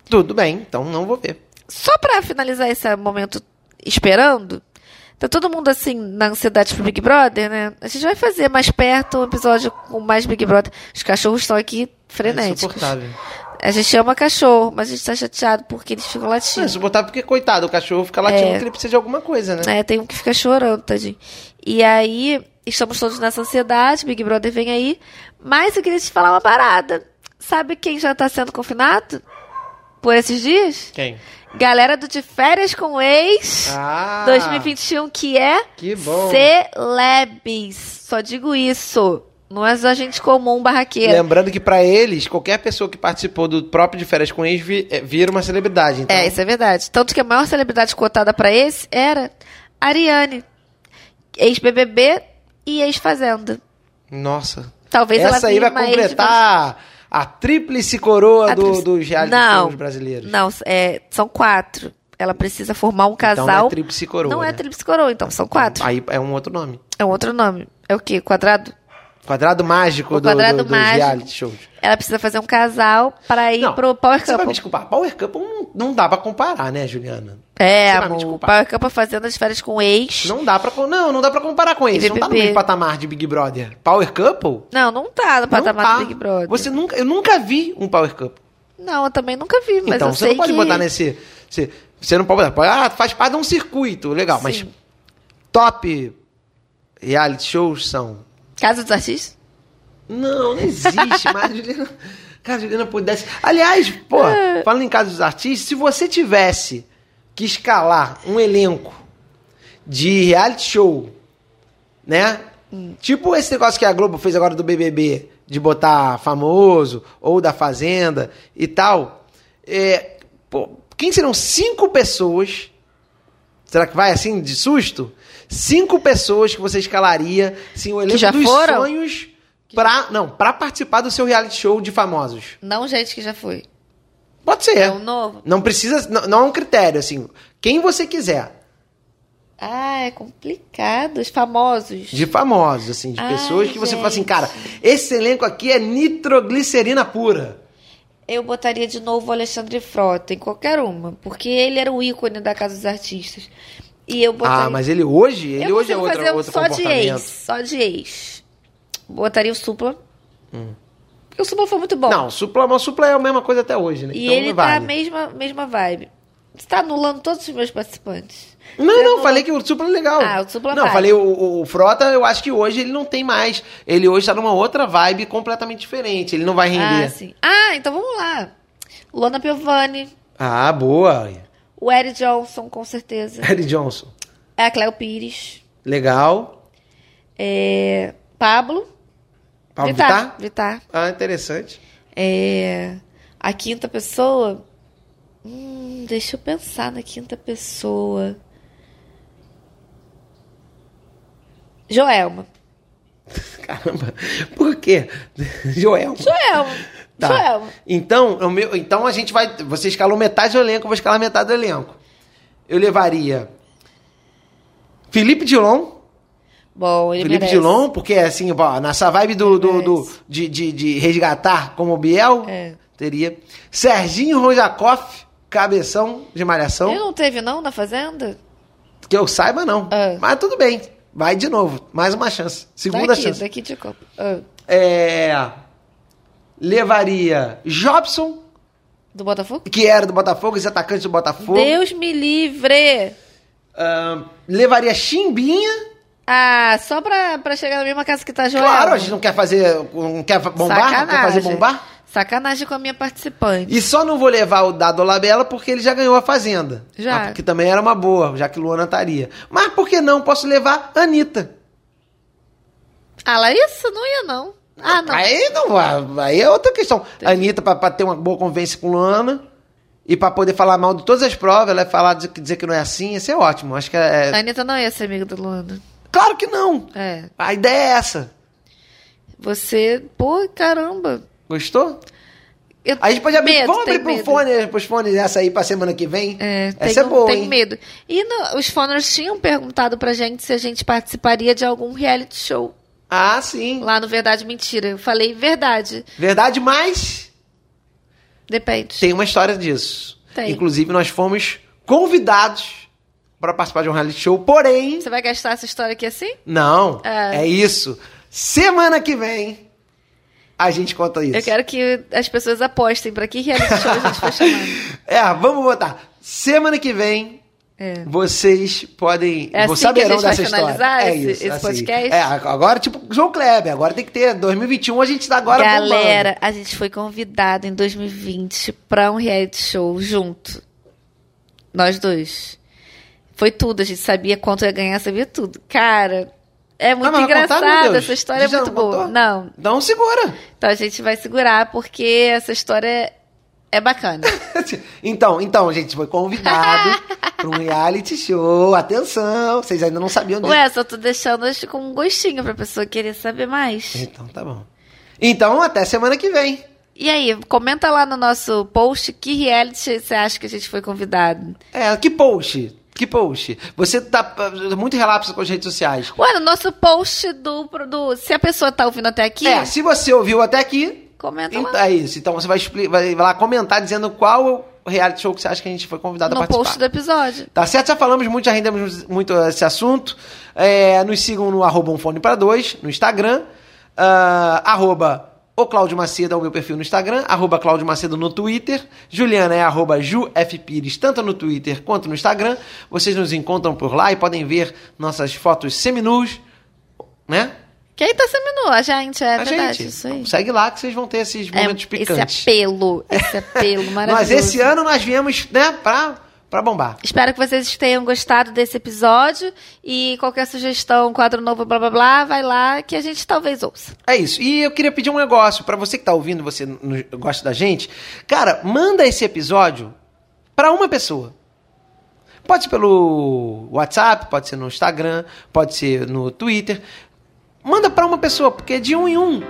Tudo bem, então não vou ver. Só pra finalizar esse momento esperando, tá todo mundo assim na ansiedade pro Big Brother, né? A gente vai fazer mais perto um episódio com mais Big Brother. Os cachorros estão aqui É frenéticos. insuportável. A gente ama cachorro, mas a gente tá chateado porque eles ficam latindo. insuportável porque, coitado, o cachorro fica latindo É. porque ele precisa de alguma coisa, né? É, tem um que fica chorando, tadinho. E aí, estamos todos nessa ansiedade, Big Brother vem aí. Mas eu queria te falar uma parada. Sabe quem já tá sendo confinado? Por esses dias? Quem? Galera do De Férias com Ex Ah, 2021, que é Que bom. Celebs. Só digo isso. Não é a gente comum barraqueira. Lembrando que pra eles, qualquer pessoa que participou do próprio de férias com ex é, vira uma celebridade. Então, É, isso é verdade. Tanto que a maior celebridade cotada pra esse era Ariane. Ex-BBB e ex-Fazenda. Nossa. Talvez ela Essa aí vai completar a tríplice coroa A do, dos reality Não, brasileiros. Não, é, são quatro. Ela precisa formar um Então não casal. é tríplice coroa. Não é né? tríplice coroa, então são quatro. Aí é um outro nome. É um outro nome. É o quê? Quadrado? Quadrado mágico O do, quadrado do, dos mágico. reality shows. Ela precisa fazer um casal para ir Não, pro Power Você vai me Couple. desculpar. Power Couple não, não dá pra comparar, né, Juliana? É, Você amor. Power Couple fazendo as férias com ex. Não dá pra, não, não dá pra comparar com eles. Não tá no mesmo patamar de Big Brother. Power Couple? Não, não tá no patamar tá. do Big Brother. Você nunca, eu nunca vi um Power Couple. Não, eu também nunca vi, mas então, eu você sei não pode que... botar nesse. Você, você não pode botar. Ah, faz parte de um circuito. Legal, mas Sim. top reality shows são. Casa dos Artistas? Não, não existe mais. Juliana. Cara, Juliana pudesse. Aliás, pô, É. falando em casos dos artistas, se você tivesse que escalar um elenco de reality show, né? Hum. Tipo esse negócio que a Globo fez agora do BBB, de botar famoso, ou da Fazenda e tal. É, pô, quem serão cinco pessoas? Será que vai assim, de susto? Cinco pessoas que você escalaria, sim, o elenco dos foram? sonhos pra, não, pra participar do seu reality show de famosos. Não, gente, que já foi. Pode ser. É um novo? Não precisa, não, não é um critério, assim. Quem você quiser. Ah, é complicado. Os famosos. De famosos, assim, de Ai, pessoas que você fala assim, gente. cara, esse elenco aqui é nitroglicerina pura. Eu botaria de novo o Alexandre Frota em qualquer uma, porque ele era o ícone da Casa dos Artistas. E eu botaria... Ah, mas ele hoje, ele eu hoje é outra, fazer outro só de ex, só de ex. Botaria o Supla. Porque o Supla foi muito bom. Hum. Não, supla, mas supla é a mesma coisa até hoje, né? E Então ele não tá a vale. mesma, mesma vibe. Você tá anulando todos os meus participantes. Não, não, falei que o Supla é legal. Ah, o Supla Não, vale. falei o, o- Frota, eu acho que hoje ele não tem mais. Ele hoje tá numa outra vibe completamente diferente. Ele não vai render. Ah, sim. Ah, então vamos lá. Luana Piovani, Ah, boa. o Eric Johnson, com certeza. [LAUGHS] Harry Johnson. É a Cléo Pires. Legal. É... Pablo. Pablo Vittar. Vittar? Vittar. Ah, interessante. É... A quinta pessoa. Hum, deixa eu pensar na quinta pessoa. Joelma. [LAUGHS] Caramba. Por quê? [LAUGHS] Joel. Joelma. Tá. Joelma. Então, meu, então a gente vai. Você escalou metade do elenco, eu vou escalar metade do elenco. Eu levaria Felipe Dilon. Bom, ele Felipe merece. Dilon, porque assim, nessa vibe do, do, do- de, de, de resgatar como o Biel, É. teria. Serginho Rojakoff, cabeção de malhação. Ele não teve, não, na Fazenda? Que eu saiba, não. É. Mas tudo bem. Vai de novo. Mais uma chance. Segunda daqui, chance. daqui de Copa. Ah, É, levaria Jobson, do Botafogo? que era do Botafogo, esse atacante do Botafogo. Deus me livre! Ahn, levaria Chimbinha. Ah, só pra, pra chegar na mesma casa que tá Joelma. Claro, a gente não quer fazer. Não quer bombar? Não quer fazer bombar? Sacanagem com a minha participante. E só não vou levar o Dado Labella porque ele já ganhou a Fazenda. Já. Ah, porque também era uma boa, já que Luana estaria. Mas por que não? Posso levar a Anitta. Ah, Larissa? Não ia, não. Ah, não. Aí não. Aí é outra questão. A Anitta, pra, pra ter uma boa convivência com Luana e pra poder falar mal de todas as provas, ela vai falar, dizer, que- não é assim, isso é ótimo. Acho que é. A Anitta não ia ser amiga da Luana. Claro que não. É. A ideia é essa. Você, pô, caramba. Gostou? Eu A gente pode abrir. medo, vamos abrir pro medo. fone, pros fones essa aí pra semana que vem? É, essa tenho, é boa, tenho hein? medo. E no- os foners tinham perguntado pra gente se a gente participaria de algum reality show. Ah, sim. Lá no Verdade Mentira. Eu falei verdade. Verdade, mas Depende. tem uma história disso. Tem. Inclusive, nós fomos convidados para participar de um reality show, porém. Você vai gastar essa história aqui assim? Não, É. é isso. Semana que vem a gente conta isso. Eu quero que as pessoas apostem pra que reality show a gente foi chamado. [LAUGHS] É, vamos botar. Semana que vem É. Vocês podem. É assim saberão dessa história. é esse- isso, esse assim. podcast? É, agora, tipo, João Kleber, agora tem que ter. 2021 a gente tá agora Galera, a gente foi convidado em 2020 pra um reality show junto. Nós dois. Foi tudo, a gente sabia quanto ia ganhar, sabia tudo. Cara, é muito contar, meu engraçado, essa história é muito não boa. contou? Não, bombando. Então segura. então a gente vai segurar porque essa história é bacana. [LAUGHS] Então, então, a gente foi convidado [LAUGHS] para um reality show. Atenção, vocês ainda não sabiam disso. Ué, só tô deixando com um gostinho pra pessoa querer saber mais. Então tá bom. Então, até semana que vem. E aí, comenta lá no nosso post que reality você acha que a gente foi convidado. É, que post? Que post? Você tá uh, muito relapso com as redes sociais. Ué, no nosso post do, do. Se a pessoa tá ouvindo até aqui, É, se você ouviu até aqui, comenta então, lá é isso. Então você vai, vai lá comentar dizendo qual o reality show que você acha que a gente foi convidado a no participar. post do episódio. Tá certo? Já falamos muito, já rendemos muito esse assunto. É, nos sigam no arroba um fone para dois, no Instagram. Ah, arroba o Cláudio Macedo é o meu perfil no Instagram, arroba Cláudio Macedo no Twitter. Juliana é arroba JuFPires, tanto no Twitter quanto no Instagram. Vocês nos encontram por lá e podem ver nossas fotos seminus, né? Quem tá seminu? A gente, é A verdade. gente. Segue lá que vocês vão ter esses É, momentos esse picantes. apelo, esse apelo maravilhoso. [LAUGHS] Mas esse ano nós viemos, né, pra, pra bombar. Espero que vocês tenham gostado desse episódio e qualquer sugestão, quadro novo, blá blá blá, vai lá que a gente talvez ouça. É isso. E eu queria pedir um negócio pra você que tá ouvindo, você gosta da gente. Cara, manda esse episódio pra uma pessoa. Pode ser pelo WhatsApp, pode ser no Instagram, pode ser no Twitter. Manda pra uma pessoa, porque de um em um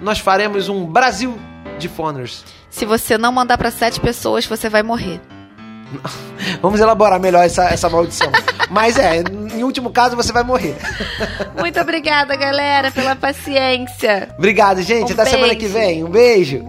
nós faremos um Brasil de Phoners. Se você não mandar pra sete pessoas, você vai morrer. [LAUGHS] Vamos elaborar melhor essa, essa maldição. Mas é, em último caso, você vai morrer. Muito obrigada, galera, pela paciência. Obrigado, gente. Um Até beijo. semana que vem. Um beijo.